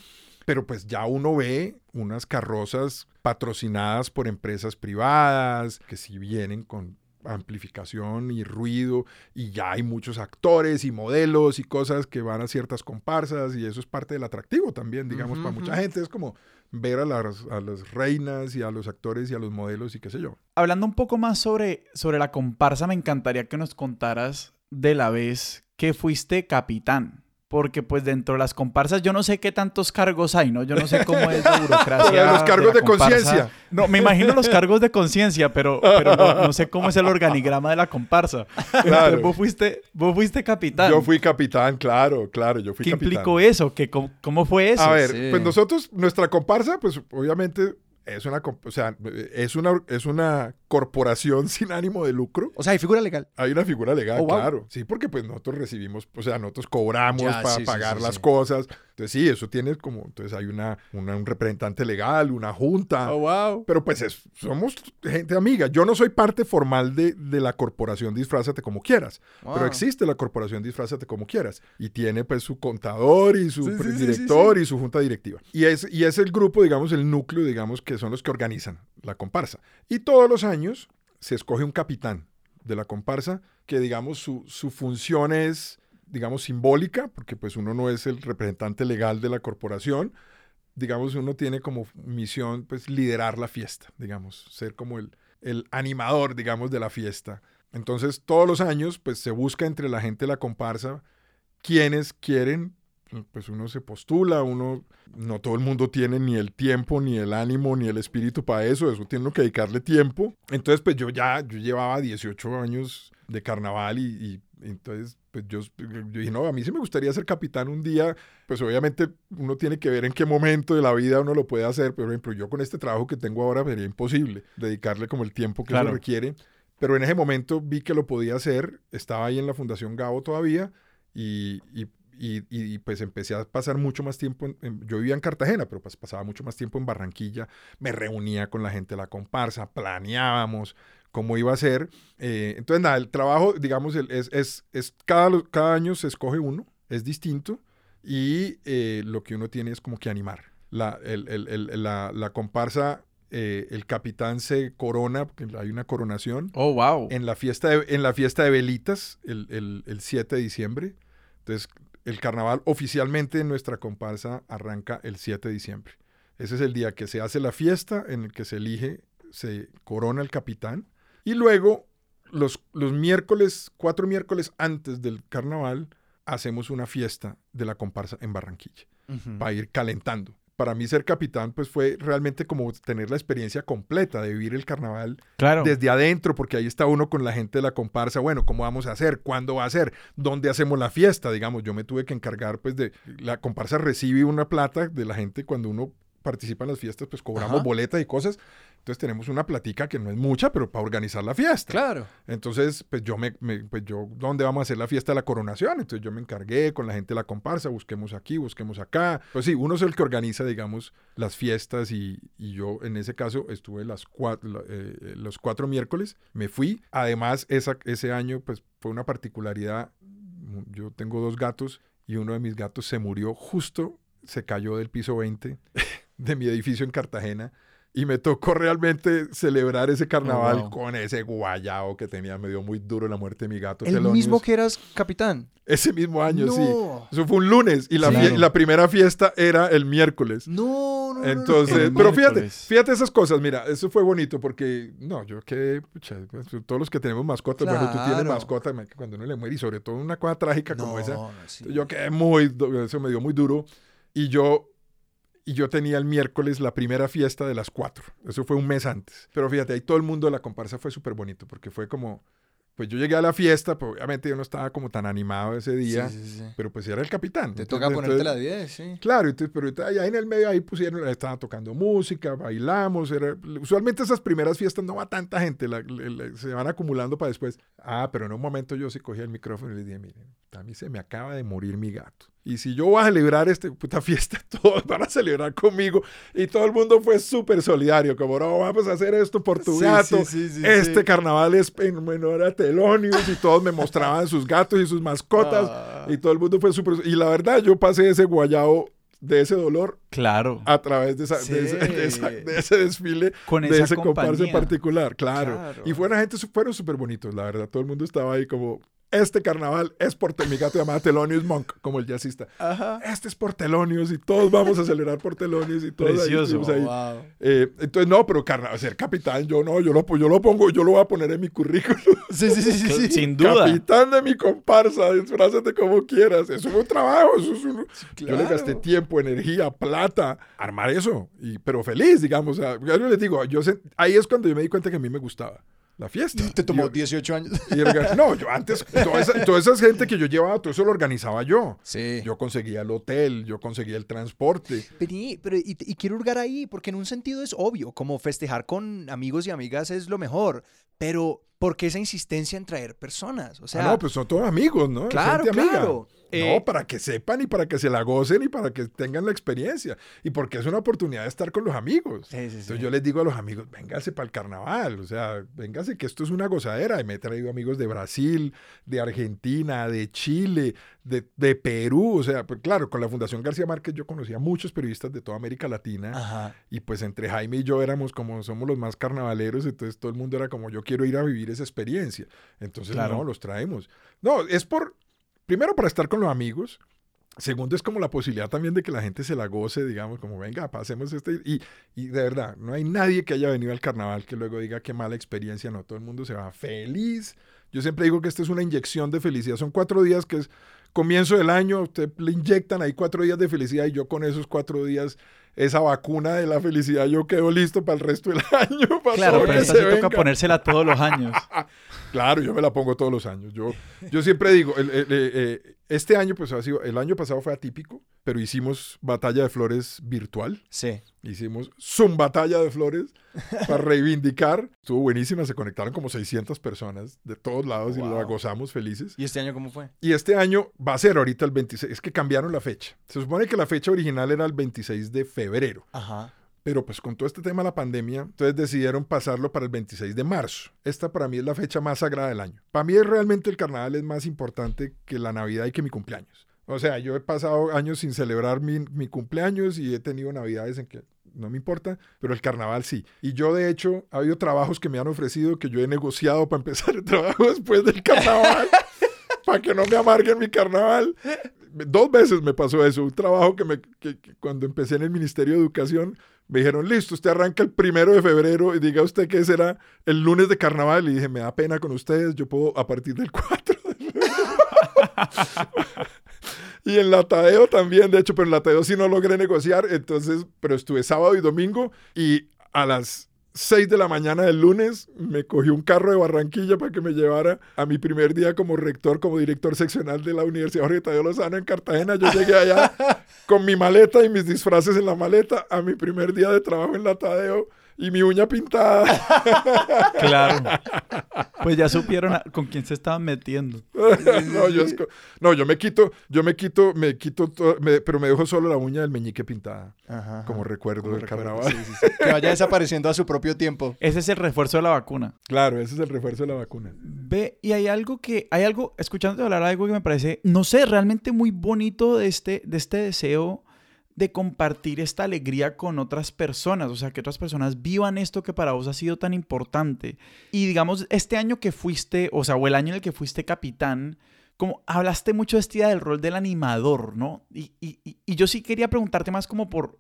Pero pues ya uno ve unas carrozas patrocinadas por empresas privadas que si vienen con amplificación y ruido y ya hay muchos actores y modelos y cosas que van a ciertas comparsas y eso es parte del atractivo también, digamos, para mucha gente es como ver a las, a las reinas y a los actores y a los modelos y qué sé yo. Hablando un poco más sobre, sobre la comparsa, me encantaría que nos contaras de la vez que fuiste capitán. Porque pues dentro de las comparsas yo no sé qué tantos cargos hay, ¿no? Yo no sé cómo es la burocracia. Pero los cargos de conciencia. No, me imagino los cargos de conciencia, pero, pero no, no sé cómo es el organigrama de la comparsa. Entonces, vos fuiste, vos fuiste capitán. Yo fui capitán, claro, claro, yo fui ¿Qué capitán. implicó eso? ¿Qué, cómo, cómo fue eso? A ver, Sí. pues nosotros, nuestra comparsa, pues obviamente es una, o sea, es una, es una corporación sin ánimo de lucro. O sea, hay figura legal. Hay una figura legal, Oh, wow. claro. Sí, porque pues nosotros recibimos, o sea, nosotros cobramos Ya, para sí, pagar sí, las cosas. Entonces sí, eso tiene como, entonces hay una, una- un representante legal, una junta. Oh, wow. Pero pues es- somos gente amiga. Yo no soy parte formal de, de la corporación Disfrázate como quieras. Pero existe la corporación Disfrázate como quieras. Y tiene pues su contador y su director y su junta directiva. Y es, y es el grupo, digamos, el núcleo, digamos, que son los que organizan la comparsa. Y todos los años se escoge un capitán de la comparsa que, digamos, su, su función es, digamos, simbólica, porque pues uno no es el representante legal de la corporación, digamos, uno tiene como misión, pues, liderar la fiesta, digamos, ser como el, el animador, digamos, de la fiesta. Entonces, todos los años, pues, se busca entre la gente de la comparsa quienes quieren, pues, uno se postula, uno, no todo el mundo tiene ni el tiempo, ni el ánimo, ni el espíritu para eso, eso tiene uno que dedicarle tiempo. Entonces, pues, yo ya, yo llevaba 18 años de carnaval y, y entonces, pues yo, yo dije, no, a mí sí me gustaría ser capitán un día. Pues obviamente uno tiene que ver en qué momento de la vida uno lo puede hacer. Por ejemplo, yo con este trabajo que tengo ahora sería imposible dedicarle como el tiempo que Claro. eso requiere. Pero en ese momento vi que lo podía hacer. Estaba ahí en la Fundación Gabo todavía y, y, y- y, pues empecé a pasar mucho más tiempo. en- en- yo vivía en Cartagena, pero pues pasaba mucho más tiempo en Barranquilla. Me reunía con la gente de la comparsa, planeábamos cómo iba a ser. Eh, entonces, nada, el trabajo, digamos, es, es, es cada, cada año se escoge uno, es distinto, y eh, lo que uno tiene es como que animar. La, el- el- el- la, la comparsa, eh, el capitán se corona, porque hay una coronación, Oh, wow. en la fiesta de, en la fiesta de velitas, el, el- el 7 de diciembre. Entonces, el carnaval oficialmente en nuestra comparsa arranca el 7 de diciembre. Ese es el día que se hace la fiesta, en el que se elige, se corona el capitán. Y luego, los, los miércoles, cuatro miércoles antes del carnaval, hacemos una fiesta de la comparsa en Barranquilla Ujú. para ir calentando. Para mí ser capitán pues fue realmente como tener la experiencia completa de vivir el carnaval Claro. desde adentro, porque ahí está uno con la gente de la comparsa, bueno, ¿cómo vamos a hacer? ¿Cuándo va a ser? ¿Dónde hacemos la fiesta? Digamos, yo me tuve que encargar, pues, de, la comparsa recibe una plata de la gente cuando uno participa en las fiestas, pues cobramos Ajá. boletas y cosas. Entonces tenemos una platica que no es mucha, pero para organizar la fiesta. Claro. Entonces, pues yo me, me- pues yo, ¿dónde vamos a hacer la fiesta de la coronación? Entonces yo me encargué con la gente de la comparsa, busquemos aquí, busquemos acá. Pues sí, uno es el que organiza, digamos, las fiestas y, y yo en ese caso estuve las cuatro, eh, los cuatro miércoles, me fui. Además, esa, ese año, pues fue una particularidad. Yo tengo dos gatos y uno de mis gatos se murió justo, se cayó del piso 20 de mi edificio en Cartagena. Y me tocó realmente celebrar ese carnaval Oh, wow. con ese guayao que tenía. Me dio muy duro la muerte de mi gato. El Telonius. mismo que eras capitán. Ese mismo año, no. sí. Eso fue un lunes y la, Claro. la primera fiesta era el miércoles. No, no, no, no. Entonces, El pero fíjate, fíjate esas cosas, mira, eso fue bonito porque, no, yo quedé, pucha, pues, todos los que tenemos mascotas, bueno, tú tienes Claro. mascota, cuando uno le muere y sobre todo una cosa trágica como No, esa, no, sí. yo quedé muy, eso me dio muy duro y yo, y yo tenía el miércoles la primera fiesta de las cuatro, eso fue un mes antes, pero fíjate, ahí todo el mundo de la comparsa fue súper bonito porque fue como, pues yo llegué a la fiesta, pues obviamente yo no estaba como tan animado ese día, Sí, sí, sí. pero pues era el capitán. Te Entonces- toca ponerte la 10, sí. Claro, entonces, pero ahí en el medio ahí pusieron, estaban tocando música, bailamos. Era, usualmente esas primeras fiestas no va tanta gente, la- la- la- se van acumulando para después. Ah, pero en un momento yo sí cogí el micrófono y le dije, miren, a mí se me acaba de morir mi gato. Y si yo voy a celebrar esta puta fiesta, todos van a celebrar conmigo. Y todo el mundo fue súper solidario, como, no, vamos a hacer esto por tu Sí, gato. sí, sí, sí, este sí. carnaval es en menor a Telonius y todos me mostraban sus gatos y sus mascotas. Ah. Y todo el mundo fue súper... Y la verdad, yo pasé ese guayao de ese dolor Claro. a través de, esa- de ese, de esa- Sí. de ese desfile, Con de ese compañía. particular, claro. Claro. Y fueron gente, fueron súper bonitos, la verdad. Todo el mundo estaba ahí como, este carnaval es por mi gato llamaba Telonius Monk, como el jazzista. Ajá. Este es por Telonius y todos vamos a celebrar por Telonius y todos ahí Precioso. estuvimos ahí. Wow. Eh, entonces, no, pero carnaval, ser capitán, yo no, yo lo, yo lo pongo, yo lo voy a poner en mi currículum. Sí, sí, sí, sí, sí. Sin duda. Capitán de mi comparsa, disfrázate como quieras. Eso es un trabajo, eso es un... Yo le claro. gasté tiempo, energía, plata, armar eso. Y, pero feliz, digamos. O sea, yo les digo, yo sé- ahí es cuando yo me di cuenta que a mí me gustaba. La fiesta. Te tomó Yo- 18 años. y no, yo antes, toda esa, toda esa gente que yo llevaba, todo eso lo organizaba yo. Sí. Yo conseguía el hotel, yo conseguía el transporte. Vení, pero y, y quiero hurgar ahí, porque en un sentido es obvio, como festejar con amigos y amigas es lo mejor, pero ¿por qué esa insistencia en traer personas? O sea, ah, no, pues son todos amigos, ¿no? claro, Gente amiga. No, Eh, para que sepan y para que se la gocen y para que tengan la experiencia. Y porque es una oportunidad de estar con los amigos. Sí, sí, sí. Entonces yo les digo a los amigos, véngase para el carnaval, o sea, véngase que esto es una gozadera. Y me he traído amigos de Brasil, de Argentina, de Chile, de, de Perú. O sea, pues claro, con la Fundación García Márquez yo conocía a muchos periodistas de toda América Latina. Ajá. Y pues entre Jaime y yo éramos como somos los más carnavaleros, entonces todo el mundo era como yo quiero ir a vivir esa experiencia. Entonces Claro. no, los traemos. No, es por, primero para estar con los amigos. Segundo es como la posibilidad también de que la gente se la goce, digamos, como venga, pasemos este. Y, y de verdad, no hay nadie que haya venido al carnaval que luego diga qué mala experiencia, no, todo el mundo se va feliz. Yo siempre digo que esto es una inyección de felicidad. Son cuatro días que es comienzo del año, usted le inyectan ahí cuatro días de felicidad y yo con esos cuatro días, esa vacuna de la felicidad, yo quedo listo para el resto del año. Para Claro, pero esta se sí toca venga. ponérsela todos los años. Claro, yo me la pongo todos los años. Yo, yo siempre digo, el- el- eh, eh, este año, pues ha sido, el año pasado fue atípico, pero hicimos batalla de flores virtual. Sí. Hicimos Zoom batalla de flores para reivindicar. Estuvo buenísima, se conectaron como 600 personas de todos lados y la Wow. gozamos felices. ¿Y este año cómo fue? Y este año va a ser ahorita el 26, es que cambiaron la fecha. Se supone que la fecha original era el 26 de febrero, Ajá. Pero pues con todo este tema de la pandemia, entonces decidieron pasarlo para el 26 de marzo. Esta para mí es la fecha más sagrada del año. Para mí es realmente el carnaval es más importante que la Navidad y que mi cumpleaños. O sea, yo he pasado años sin celebrar mi, mi cumpleaños y he tenido Navidades en que no me importa, pero el carnaval sí. Y yo, de hecho, ha habido trabajos que me han ofrecido que yo he negociado para empezar el trabajo después del carnaval, para que no me amarguen mi carnaval. Dos veces me pasó eso, un trabajo que, me, que- cuando empecé en el Ministerio de Educación, me dijeron, listo, usted arranca el primero de febrero y diga usted que será el lunes de carnaval. Y dije, me da pena con ustedes, yo puedo a partir del 4 de febrero. Y en la Tadeo también, de hecho, pero en la Tadeo sí no logré negociar, entonces, pero estuve sábado y domingo y a las 6 de la mañana del lunes me cogí un carro de Barranquilla para que me llevara a mi primer día como rector, como director seccional de la Universidad Jorge Tadeo Lozano en Cartagena. Yo llegué allá con mi maleta y mis disfraces en la maleta a mi primer día de trabajo en la Tadeo y mi uña pintada. Claro. Pues ya supieron a- con quién se estaban metiendo. no, yo esco- no, yo me quito, yo me quito, me quito, to- me- pero me dejo solo la uña del meñique pintada. Ajá. Como recuerdo Como del recuerdo, carnaval. sí, sí, sí. Que vaya desapareciendo a su propio tiempo. Ese es el refuerzo de la vacuna. Claro, ese es el refuerzo de la vacuna. Ve, y hay algo que, hay algo, escuchándote hablar, algo que me parece, no sé, realmente muy bonito de este, de este deseo de compartir esta alegría con otras personas, o sea, que otras personas vivan esto que para vos ha sido tan importante. Y digamos, este año que fuiste, o sea, o el año en el que fuiste capitán, como hablaste mucho de este día del rol del animador, ¿no? Y, y- y- yo sí quería preguntarte más como por,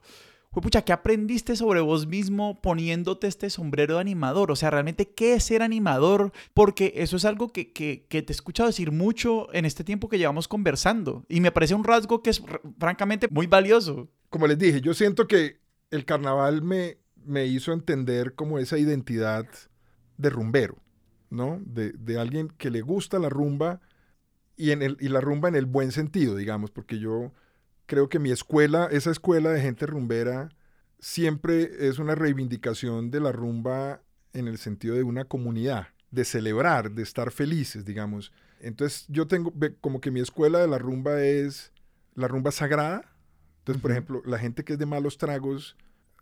pucha, ¿qué aprendiste sobre vos mismo poniéndote este sombrero de animador? O sea, realmente, ¿qué es ser animador? Porque eso es algo que, que- que te he escuchado decir mucho en este tiempo que llevamos conversando. Y me parece un rasgo que es francamente muy valioso. Como les dije, yo siento que el carnaval me, me hizo entender como esa identidad de rumbero, ¿no? De, de alguien que le gusta la rumba y, en el, y la rumba en el buen sentido, digamos, porque yo creo que mi escuela, esa escuela de gente rumbera, siempre es una reivindicación de la rumba en el sentido de una comunidad, de celebrar, de estar felices, digamos. Entonces yo tengo como que mi escuela de la rumba es la rumba sagrada. Entonces, por ejemplo, la gente que es de malos tragos,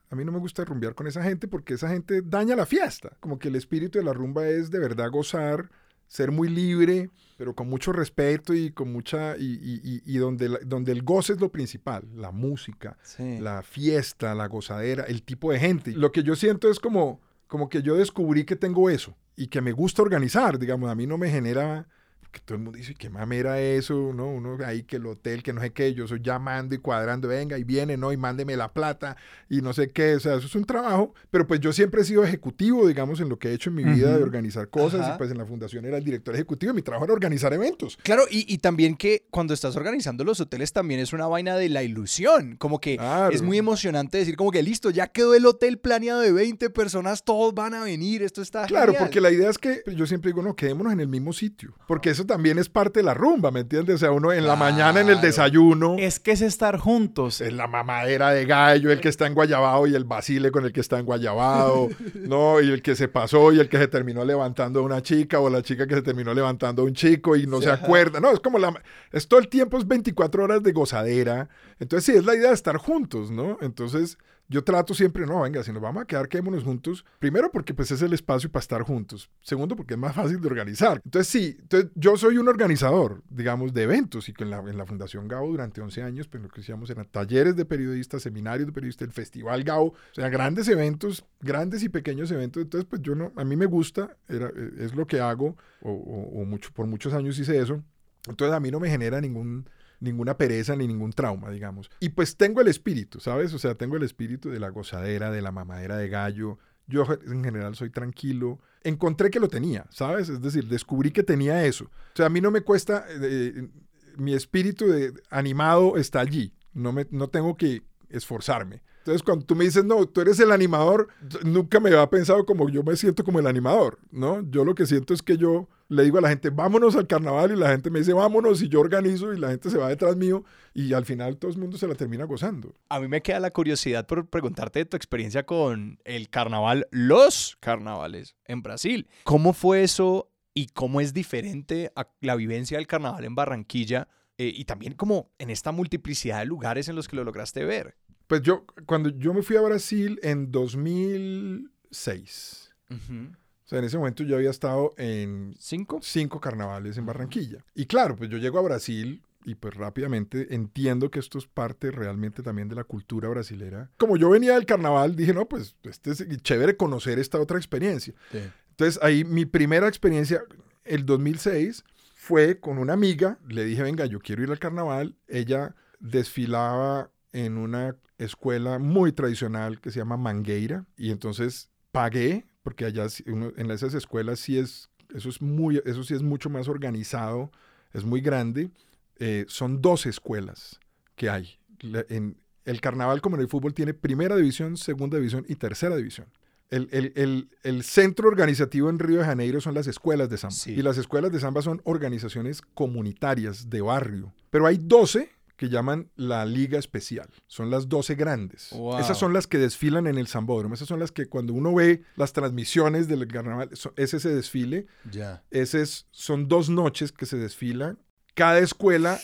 a mí no me gusta rumbear con esa gente porque esa gente daña la fiesta. Como que el espíritu de la rumba es de verdad gozar, ser muy libre, pero con mucho respeto y con mucha... y, y- y- donde, la- donde el goce es lo principal, la música, Sí. la fiesta, la gozadera, el tipo de gente. Lo que yo siento es como, como que yo descubrí que tengo eso y que me gusta organizar, digamos, a mí no me genera que todo el mundo dice, qué mamera eso, ¿no? Uno ahí que el hotel, que no sé qué, yo soy llamando y cuadrando, venga y viene, ¿no? Y mándeme la plata y no sé qué, o sea, eso es un trabajo, pero pues yo siempre he sido ejecutivo, digamos, en lo que he hecho en mi vida de organizar cosas Ajá. y pues en la fundación era el director ejecutivo y mi trabajo era organizar eventos. Claro, y, y también que cuando estás organizando los hoteles también es una vaina de la ilusión. Como que Claro. es muy emocionante decir como que listo, ya quedó el hotel planeado de 20 personas, todos van a venir, esto está Claro, genial. porque la idea es que yo siempre digo, no, quedémonos en el mismo sitio, porque eso también es parte de la rumba, ¿me entiendes? O sea, uno en la mañana en el desayuno, Es que es estar juntos. es la mamadera de gallo, el que está en Guayabao y el basile con el que está en Guayabao, ¿no? Y el que se pasó y el que se terminó levantando a una chica o la chica que se terminó levantando a un chico y no se acuerda. No, es como la... Es todo el tiempo, es 24 horas de gozadera. Entonces sí, es la idea de estar juntos, ¿no? Entonces yo trato siempre, no, venga, si nos vamos a quedar, quedémonos juntos. Primero porque pues es el espacio para estar juntos. Segundo porque es más fácil de organizar. Entonces sí, entonces, yo soy un organizador, digamos, de eventos y que en la, en la Fundación Gao durante 11 años, pues lo que hacíamos eran talleres de periodistas, seminarios de periodistas, el Festival Gao, o sea, grandes eventos, grandes y pequeños eventos. Entonces pues yo no, a mí me gusta, era, eh, es lo que hago, o, o- o mucho, por muchos años hice eso. Entonces a mí no me genera ningún ninguna pereza ni ningún trauma, digamos. Y pues tengo el espíritu, ¿sabes? O sea, tengo el espíritu de la gozadera, de la mamadera de gallo. Yo en general soy tranquilo. Encontré que lo tenía, ¿sabes? Es decir, descubrí que tenía eso. O sea, a mí no me cuesta, eh, mi espíritu de, animado está allí. No, me, no tengo que esforzarme. Entonces, cuando tú me dices, no, tú eres el animador, nunca me había pensado como yo me siento como el animador, ¿no? Yo lo que siento es que yo le digo a la gente, vámonos al carnaval, y la gente me dice, vámonos, y yo organizo, y la gente se va detrás mío, y al final todo el mundo se la termina gozando. A mí me queda la curiosidad por preguntarte de tu experiencia con el carnaval, los carnavales en Brasil. ¿Cómo fue eso y cómo es diferente a la vivencia del carnaval en Barranquilla? eh, y también como en esta multiplicidad de lugares en los que lo lograste ver. Pues yo, cuando yo me fui a Brasil en 2006, o sea, en ese momento yo había estado en ¿Cinco? cinco carnavales en Barranquilla. Y claro, pues yo llego a Brasil y pues rápidamente entiendo que esto es parte realmente también de la cultura brasilera. Como yo venía del carnaval, dije, no, pues este es chévere conocer esta otra experiencia. Sí. Entonces ahí mi primera experiencia, el 2006, fue con una amiga. Le dije, venga, yo quiero ir al carnaval. Ella desfilaba en una escuela muy tradicional que se llama Mangueira. Y entonces pagué, porque allá uno- en esas escuelas sí es, eso es muy, eso sí es mucho más organizado, es muy grande. Eh, son dos escuelas que hay. En, el carnaval, como en el fútbol, tiene primera división, segunda división y tercera división. El, el- el- el centro organizativo en Río de Janeiro son las escuelas de samba. Sí. Y las escuelas de samba son organizaciones comunitarias de barrio. Pero hay 12 que llaman la Liga Especial. Son las 12 grandes. Wow. Esas son las que desfilan en el Zambódromo. Esas son las que cuando uno ve las transmisiones del carnaval, es ese desfile. Ya. Ese es, son dos noches que se desfilan. Cada escuela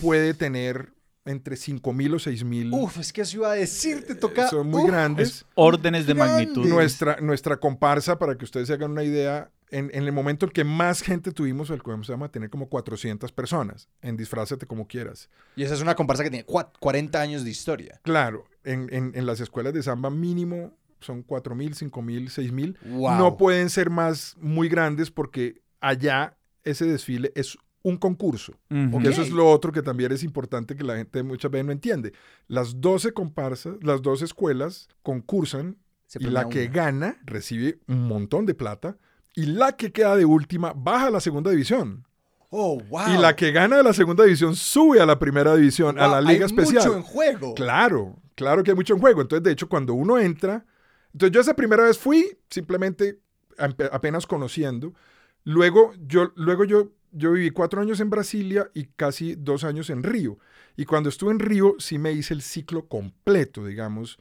puede tener entre 5.000 o 6.000. Uf, es que eso iba a decir, te toca. Son muy uf, grandes. Es órdenes de Grandes. magnitud. Nuestra, nuestra comparsa, para que ustedes se hagan una idea, en, en el momento en que más gente tuvimos, el vamos a tener como 400 personas en Disfrázate como quieras. Y esa es una comparsa que tiene cua- 40 años de historia. Claro, en, en- en las escuelas de samba mínimo son 4.000, 5.000, 6.000. Wow. No pueden ser más muy grandes porque allá ese desfile es un concurso. Ujú. Que eso Ok. es lo otro que también es importante que la gente muchas veces no entiende. Las 12 comparsas, las 12 escuelas concursan y la que una. gana recibe un montón de plata y la que queda de última baja a la segunda división. Oh, wow. Y la que gana de la segunda división sube a la primera división, a la liga hay especial. mucho en juego. Claro, claro que hay mucho en juego. Entonces, de hecho, cuando uno entra, entonces yo esa primera vez fui simplemente apenas conociendo. Luego yo, luego yo, yo viví cuatro años en Brasilia y casi dos años en Río. Y cuando estuve en Río sí me hice el ciclo completo, digamos,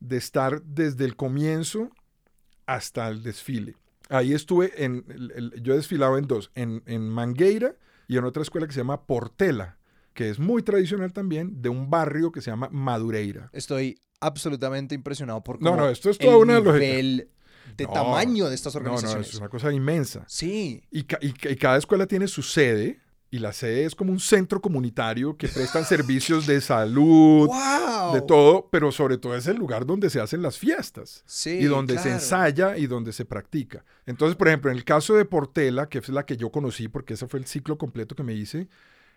de estar desde el comienzo hasta el desfile. Ahí estuve en, el- el- yo he desfilado en dos, en, en Mangueira y en otra escuela que se llama Portela, que es muy tradicional también, de un barrio que se llama Madureira. Estoy absolutamente impresionado por No, cómo no, esto es el toda una lógica. nivel de No, tamaño de estas No, no, organizaciones. es una cosa inmensa. Sí. Y, ca- y ca- y cada escuela tiene su sede, y la sede es como un centro comunitario que prestan servicios de salud, de todo, pero sobre todo es el lugar donde se hacen las fiestas Sí, y donde se ensaya y donde se practica. Entonces, por ejemplo, en el caso de Portela, que es la que yo conocí, porque ese fue el ciclo completo que me hice,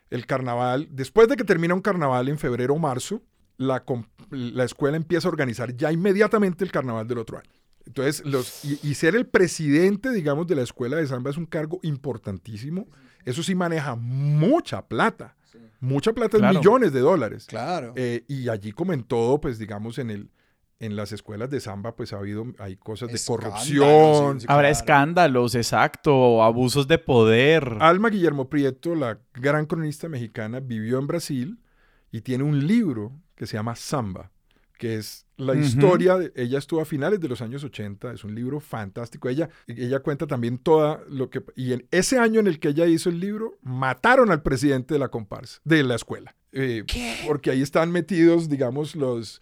el carnaval, después de que termina un carnaval en febrero o marzo, la, la escuela empieza a organizar ya inmediatamente el carnaval del otro año. Entonces, los, y, y ser el presidente, digamos, de la escuela de samba es un cargo importantísimo. Eso sí maneja mucha plata. Mucha plata es Claro. millones de dólares. Claro. Eh, y allí como en todo, pues digamos en el en las escuelas de samba, pues ha habido, hay cosas de Escándalos, corrupción. sí, sí. Habrá Claro. escándalos, exacto, abusos de poder. Alma Guillermo Prieto, la gran cronista mexicana, vivió en Brasil y tiene un libro que se llama Samba, que es la historia, de, ella estuvo a finales de los años 80, es un libro fantástico. Ella, ella cuenta también toda lo que... Y en ese año en el que ella hizo el libro, mataron al presidente de la comparsa, de la escuela. Eh, Porque ahí están metidos, digamos, los...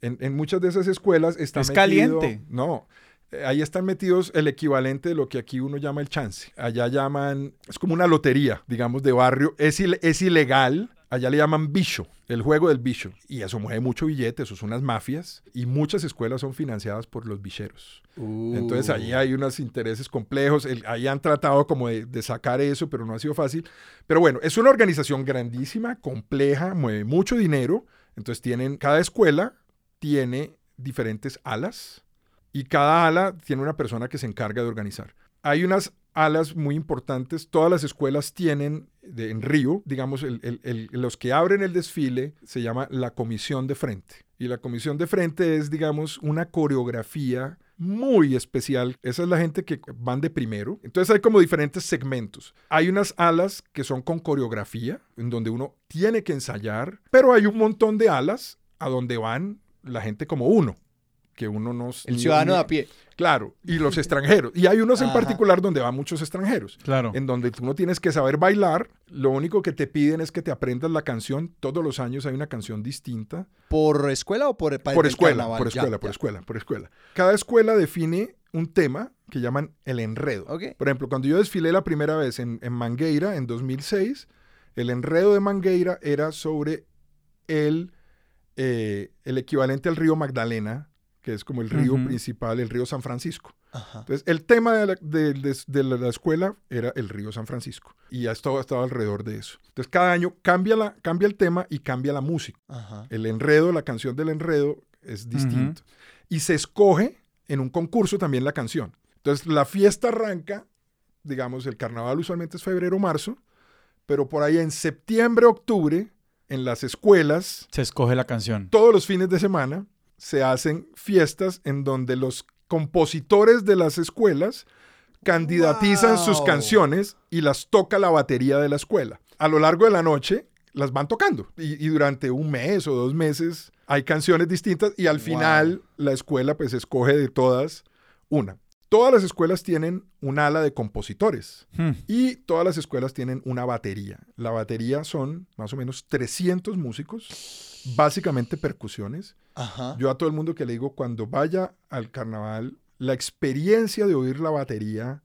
En, en muchas de esas escuelas está Es metido- caliente. No, eh, ahí están metidos el equivalente de lo que aquí uno llama el chance. Allá llaman, es como una lotería, digamos, de barrio. Es, es ilegal. Allá le llaman bicho, el juego del bicho. Y eso mueve mucho billete, eso son unas mafias. Y muchas escuelas son financiadas por los bicheros. Entonces Uh. ahí hay unos intereses complejos. El- ahí han tratado como de, de sacar eso, pero no ha sido fácil. Pero bueno, es una organización grandísima, compleja, mueve mucho dinero. Entonces tienen, cada escuela tiene diferentes alas y cada ala tiene una persona que se encarga de organizar. Hay unas alas muy importantes. Todas las escuelas tienen en Río, digamos, los que abren el desfile se llama la comisión de frente. Y la comisión de frente es, digamos, una coreografía muy especial. Esa es la gente que van de primero. Entonces hay como diferentes segmentos. Hay unas alas que son con coreografía, en donde uno tiene que ensayar, pero hay un montón de alas a donde van la gente como uno, que uno no... El ciudadano de a pie. Claro, y los extranjeros. Y hay unos en particular donde van muchos extranjeros, Claro. en donde tú no tienes que saber bailar, lo único que te piden es que te aprendas la canción. Todos los años hay una canción distinta. ¿Por escuela o por Por escuela, carnaval? por Ya, escuela, por ya. escuela, por escuela. Cada escuela define un tema que llaman el enredo. Ok. Por ejemplo, cuando yo desfilé la primera vez en, en Mangueira en 2006, el enredo de Mangueira era sobre el, eh, el equivalente al río Magdalena, que es como el río principal, el río San Francisco. Ajá. Entonces, el tema de la, de- de- de la- la escuela era el río San Francisco. Y ya estaba, estaba alrededor de eso. Entonces, cada año cambia, la, cambia el tema y cambia la música. Ajá. El enredo, la canción del enredo es distinto. Y se escoge en un concurso también la canción. Entonces, la fiesta arranca, digamos, el carnaval usualmente es febrero o marzo, pero por ahí en septiembre, octubre, en las escuelas, Se escoge la canción. todos los fines de semana se hacen fiestas en donde los compositores de las escuelas candidatizan sus canciones y las toca la batería de la escuela. A lo largo de la noche las van tocando y, y durante un mes o dos meses hay canciones distintas y al Wow. final la escuela pues escoge de todas una. Todas las escuelas tienen un ala de compositores Hmm. y todas las escuelas tienen una batería. La batería son más o menos 300 músicos, básicamente percusiones. Ajá. Yo a todo el mundo que le digo, cuando vaya al carnaval, la experiencia de oír la batería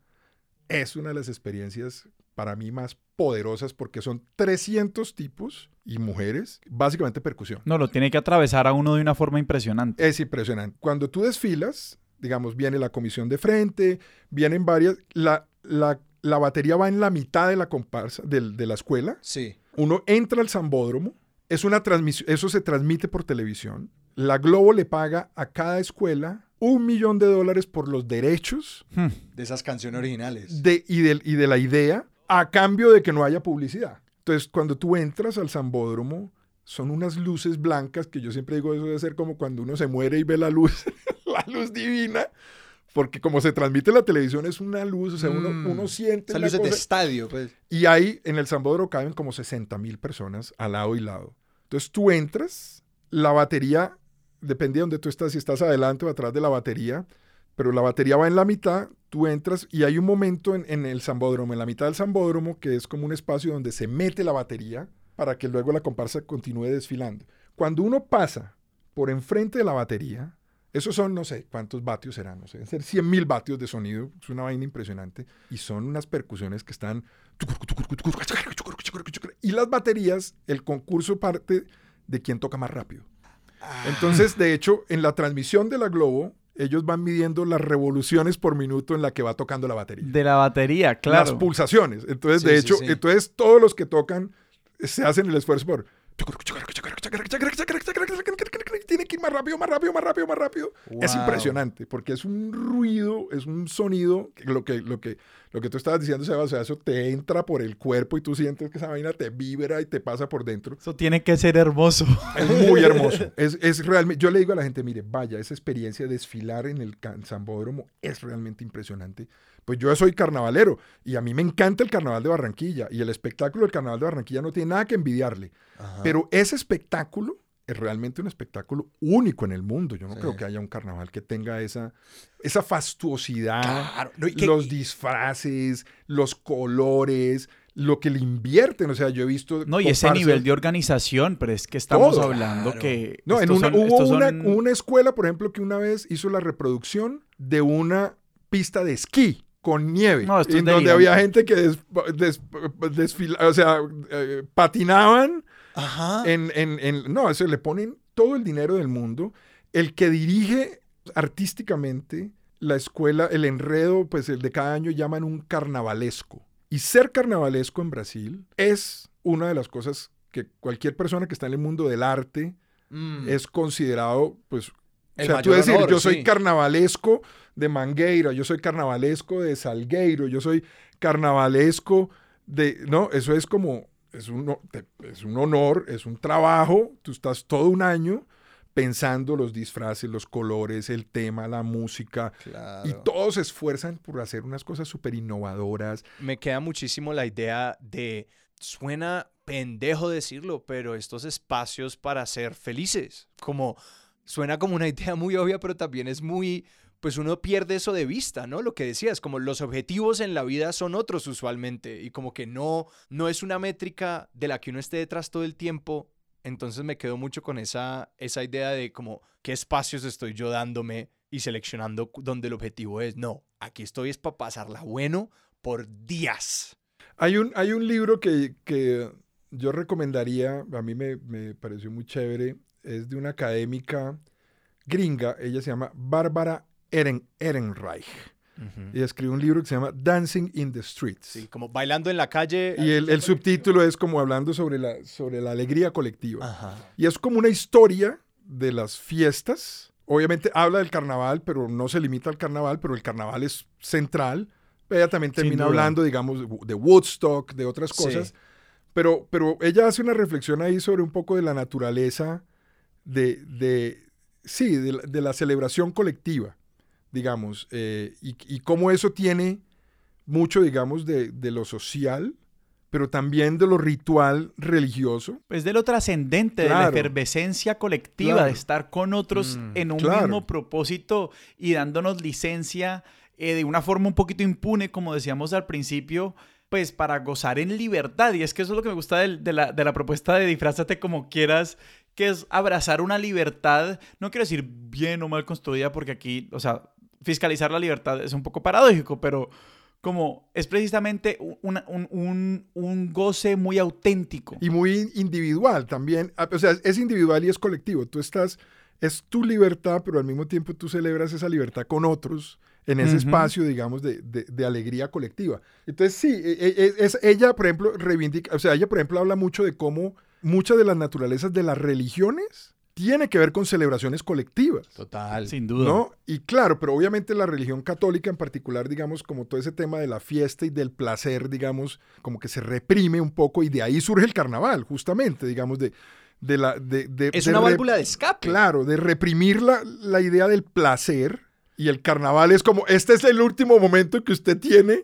es una de las experiencias para mí más poderosas porque son 300 tipos y mujeres, básicamente percusión. No, lo tiene que atravesar a uno de una forma impresionante. Es impresionante. Cuando tú desfilas, digamos, viene la comisión de frente, vienen varias, la, la, la batería va en la mitad de la comparsa, del- de la escuela, Sí. uno entra al Zambódromo, es una transmisión, eso se transmite por televisión. La Globo le paga a cada escuela un millón de dólares por los derechos Hmm. De esas canciones originales. de, y, del- y de la idea a cambio de que no haya publicidad. Entonces, cuando tú entras al Zambódromo, son unas luces blancas que yo siempre digo, eso debe ser como cuando uno se muere y ve la luz, la luz divina, porque como se transmite la televisión es una luz, o sea, uno, Mm. uno siente la luces de estadio, pues. Y ahí en el Zambódromo caben como 60 mil personas al lado y lado. Entonces tú entras, la batería, depende de donde tú estás, si estás adelante o atrás de la batería, pero la batería va en la mitad, tú entras y hay un momento en, en el Zambódromo, en la mitad del Zambódromo, que es como un espacio donde se mete la batería para que luego la comparsa continúe desfilando. Cuando uno pasa por enfrente de la batería, esos son, no sé, cuántos vatios serán, no sé, deben ser 100 mil vatios de sonido, es una vaina impresionante, y son unas percusiones que están... Y las baterías, el concurso parte de quién toca más rápido. Entonces, de hecho, en la transmisión de la Globo, ellos van midiendo las revoluciones por minuto en la que va tocando la batería. De la batería, claro. Las pulsaciones. Entonces, Sí, de sí, hecho, sí. entonces todos los que tocan se hacen el esfuerzo por... Más rápido, más rápido, más rápido, más rápido. Es impresionante porque es un ruido, es un sonido, que lo que, lo que, lo que tú estabas diciendo, Seba, o sea, eso te entra por el cuerpo y tú sientes que esa vaina te vibra y te pasa por dentro. Eso tiene que ser hermoso. Es muy hermoso. Es, es realmente, yo le digo a la gente, mire, vaya, esa experiencia de desfilar en el Zambódromo es realmente impresionante. Pues yo soy carnavalero y a mí me encanta el carnaval de Barranquilla y el espectáculo del carnaval de Barranquilla no tiene nada que envidiarle. Ajá. Pero ese espectáculo es realmente un espectáculo único en el mundo. Yo no Sí. creo que haya un carnaval que tenga esa, esa fastuosidad, Claro, no, y que- los disfraces, los colores, lo que le invierten. O sea, yo he visto... No, y ese nivel de organización, pero es que estamos Todo. hablando Claro. que. No, en una, son- hubo una, son- una escuela, por ejemplo, que una vez hizo la reproducción de una pista de esquí con nieve, No, esto es en donde había gente que des- des- desfila- o sea, eh, patinaban Ajá. en, en- en- no, eso le ponen todo el dinero del mundo. El que dirige artísticamente la escuela, el enredo, pues el de cada año llaman un carnavalesco. Y ser carnavalesco en Brasil es una de las cosas que cualquier persona que está en el mundo del arte Mm. es considerado, pues, o El sea, tú decir, honor, yo soy sí. carnavalesco de Mangueira, yo soy carnavalesco de Salgueiro, yo soy carnavalesco de, no, eso es como, es un, te- es un honor, es un trabajo, tú estás todo un año pensando los disfraces, los colores, el tema, la música, Claro. y todos se esfuerzan por hacer unas cosas súper innovadoras. me queda muchísimo la idea de, suena pendejo decirlo, pero estos espacios para ser felices, como suena como una idea muy obvia, pero también es muy, pues uno pierde eso de vista, ¿no? Lo que decías, como los objetivos en la vida son otros usualmente y como que no, no es una métrica de la que uno esté detrás todo el tiempo. Entonces me quedo mucho con esa, esa idea de como qué espacios estoy yo dándome y seleccionando donde el objetivo es, no, aquí estoy es para pasarla bueno por días. Hay un, hay un libro que, que yo recomendaría, a mí me, me pareció muy chévere, es de una académica gringa, ella se llama Bárbara Eren, Ehrenreich. Y escribe un libro que se llama Dancing in the Streets. Sí, como bailando en la calle. Y el, el subtítulo es como hablando sobre la, sobre la alegría colectiva. Ajá. Y es como una historia de las fiestas. Obviamente habla del carnaval, pero no se limita al carnaval, pero el carnaval es central. Ella también termina hablando, digamos, de Woodstock, de otras Sí. cosas. Pero, pero ella hace una reflexión ahí sobre un poco de la naturaleza de, de sí, de de la celebración colectiva, digamos, eh, y, y cómo eso tiene mucho, digamos, de, de lo social, pero también de lo ritual religioso. Pues de lo trascendente, de la efervescencia colectiva, Claro. de estar con otros Mm, en un claro. mismo propósito y dándonos licencia eh, de una forma un poquito impune, como decíamos al principio, pues para gozar en libertad. Y es que eso es lo que me gusta de, la, de la propuesta de disfrázate como quieras, que es abrazar una libertad, no quiero decir bien o mal construida, porque aquí, o sea, fiscalizar la libertad es un poco paradójico, pero como es precisamente un, un- un- un goce muy auténtico. Y muy individual también. Ah, O sea, es individual y es colectivo. Tú estás, es tu libertad, pero al mismo tiempo tú celebras esa libertad con otros en ese espacio, digamos, de, de- de alegría colectiva. Entonces, sí, e- e- es, ella, por ejemplo, reivindica, o sea, ella, por ejemplo, habla mucho de cómo muchas de las naturalezas de las religiones tiene que ver con celebraciones colectivas. Total. Sin duda. ¿No? Y claro, pero obviamente la religión católica en particular, digamos, como todo ese tema de la fiesta y del placer, digamos, como que se reprime un poco y de ahí surge el carnaval, justamente, digamos, de, de la... De, de- Es de una válvula de escape. Claro, de reprimir la, la idea del placer y el carnaval es como, este es el último momento que usted tiene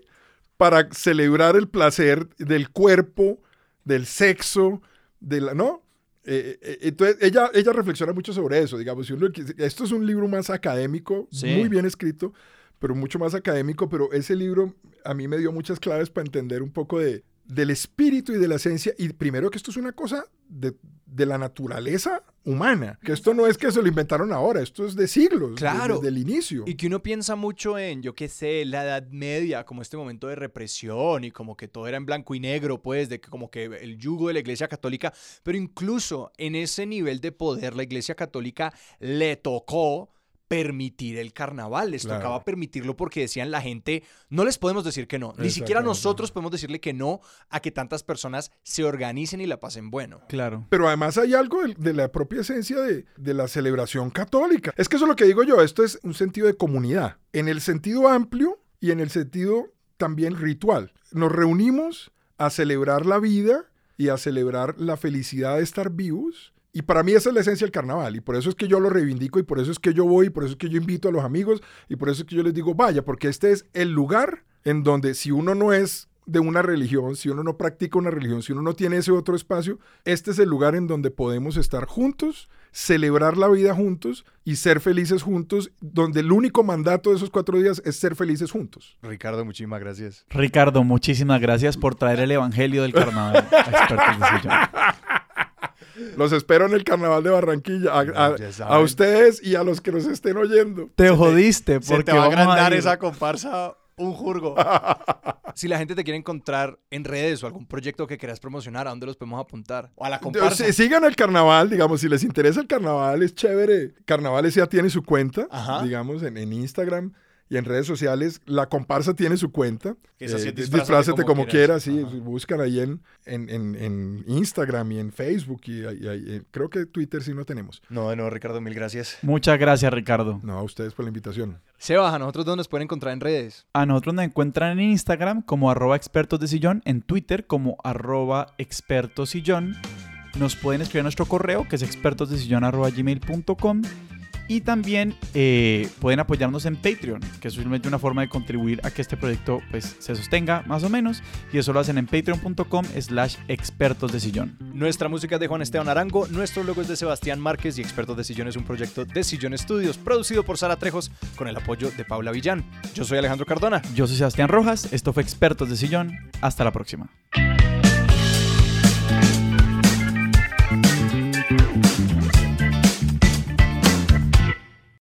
para celebrar el placer del cuerpo, del sexo, de la, ¿no? Eh, eh, entonces, ella, ella reflexiona mucho sobre eso, digamos, si uno esto es un libro más académico, Sí. muy bien escrito, pero mucho más académico, pero ese libro a mí me dio muchas claves para entender un poco de, del espíritu y de la esencia, y primero que esto es una cosa de, de la naturaleza humana. Que esto no es que se lo inventaron ahora, esto es de siglos, Claro. desde el inicio. Y que uno piensa mucho en, yo qué sé, la Edad Media, como este momento de represión y como que todo era en blanco y negro, pues, de que como que el yugo de la Iglesia Católica, pero incluso en ese nivel de poder, la Iglesia Católica le tocó permitir el carnaval, les Claro. tocaba permitirlo porque decían la gente, no les podemos decir que no, ni siquiera nosotros podemos decirle que no a que tantas personas se organicen y la pasen bueno. Claro. Pero además hay algo de, de la propia esencia de, de la celebración católica. Es que eso es lo que digo yo, esto es un sentido de comunidad, en el sentido amplio y en el sentido también ritual. Nos reunimos a celebrar la vida y a celebrar la felicidad de estar vivos. Y para mí esa es la esencia del carnaval. Y por eso es que yo lo reivindico y por eso es que yo voy y por eso es que yo invito a los amigos y por eso es que yo les digo, vaya, porque este es el lugar en donde si uno no es de una religión, si uno no practica una religión, si uno no tiene ese otro espacio, este es el lugar en donde podemos estar juntos, celebrar la vida juntos y ser felices juntos, donde el único mandato de esos cuatro días es ser felices juntos. Ricardo, muchísimas gracias. Ricardo, muchísimas gracias por traer el evangelio del carnaval a expertos de sillón. Los espero en el Carnaval de Barranquilla, a, ustedes y a los que nos estén oyendo. Te jodiste porque te va a vamos a agrandar esa comparsa un jurgo. si la gente te quiere encontrar en redes o algún proyecto que quieras promocionar, ¿a dónde los podemos apuntar? O a la comparsa. Sí, sigan el carnaval, digamos, si les interesa el carnaval, es chévere. Carnaval ya tiene su cuenta, Ajá. digamos, en, en Instagram y en redes sociales. La comparsa tiene su cuenta. Esa sí es Eh, disfrázate disfrázate como como, quieras, quieras. sí. Buscan ahí en, en, en- en Instagram y en Facebook. Y, y- y- y- creo que Twitter sí no tenemos. No, no, Ricardo, mil gracias. Muchas gracias, Ricardo. No, a ustedes por la invitación. Sebas, ¿a nosotros dónde nos pueden encontrar en redes? A nosotros nos encuentran en Instagram como arroba expertos de sillón, en Twitter como arroba expertos sillón. Nos pueden escribir a nuestro correo que es expertosdesillón arroba gmail.com y también eh, pueden apoyarnos en Patreon, que es simplemente una forma de contribuir a que este proyecto pues, se sostenga más o menos y eso lo hacen en patreon.com slash expertos de sillón. Nuestra música es de Juan Esteban Arango, nuestro logo es de Sebastián Márquez y Expertos de Sillón es un proyecto de Sillón Estudios, producido por Sara Trejos con el apoyo de Paula Villán. Yo soy Alejandro Cardona. Yo soy Sebastián Rojas, esto fue Expertos de Sillón, hasta la próxima.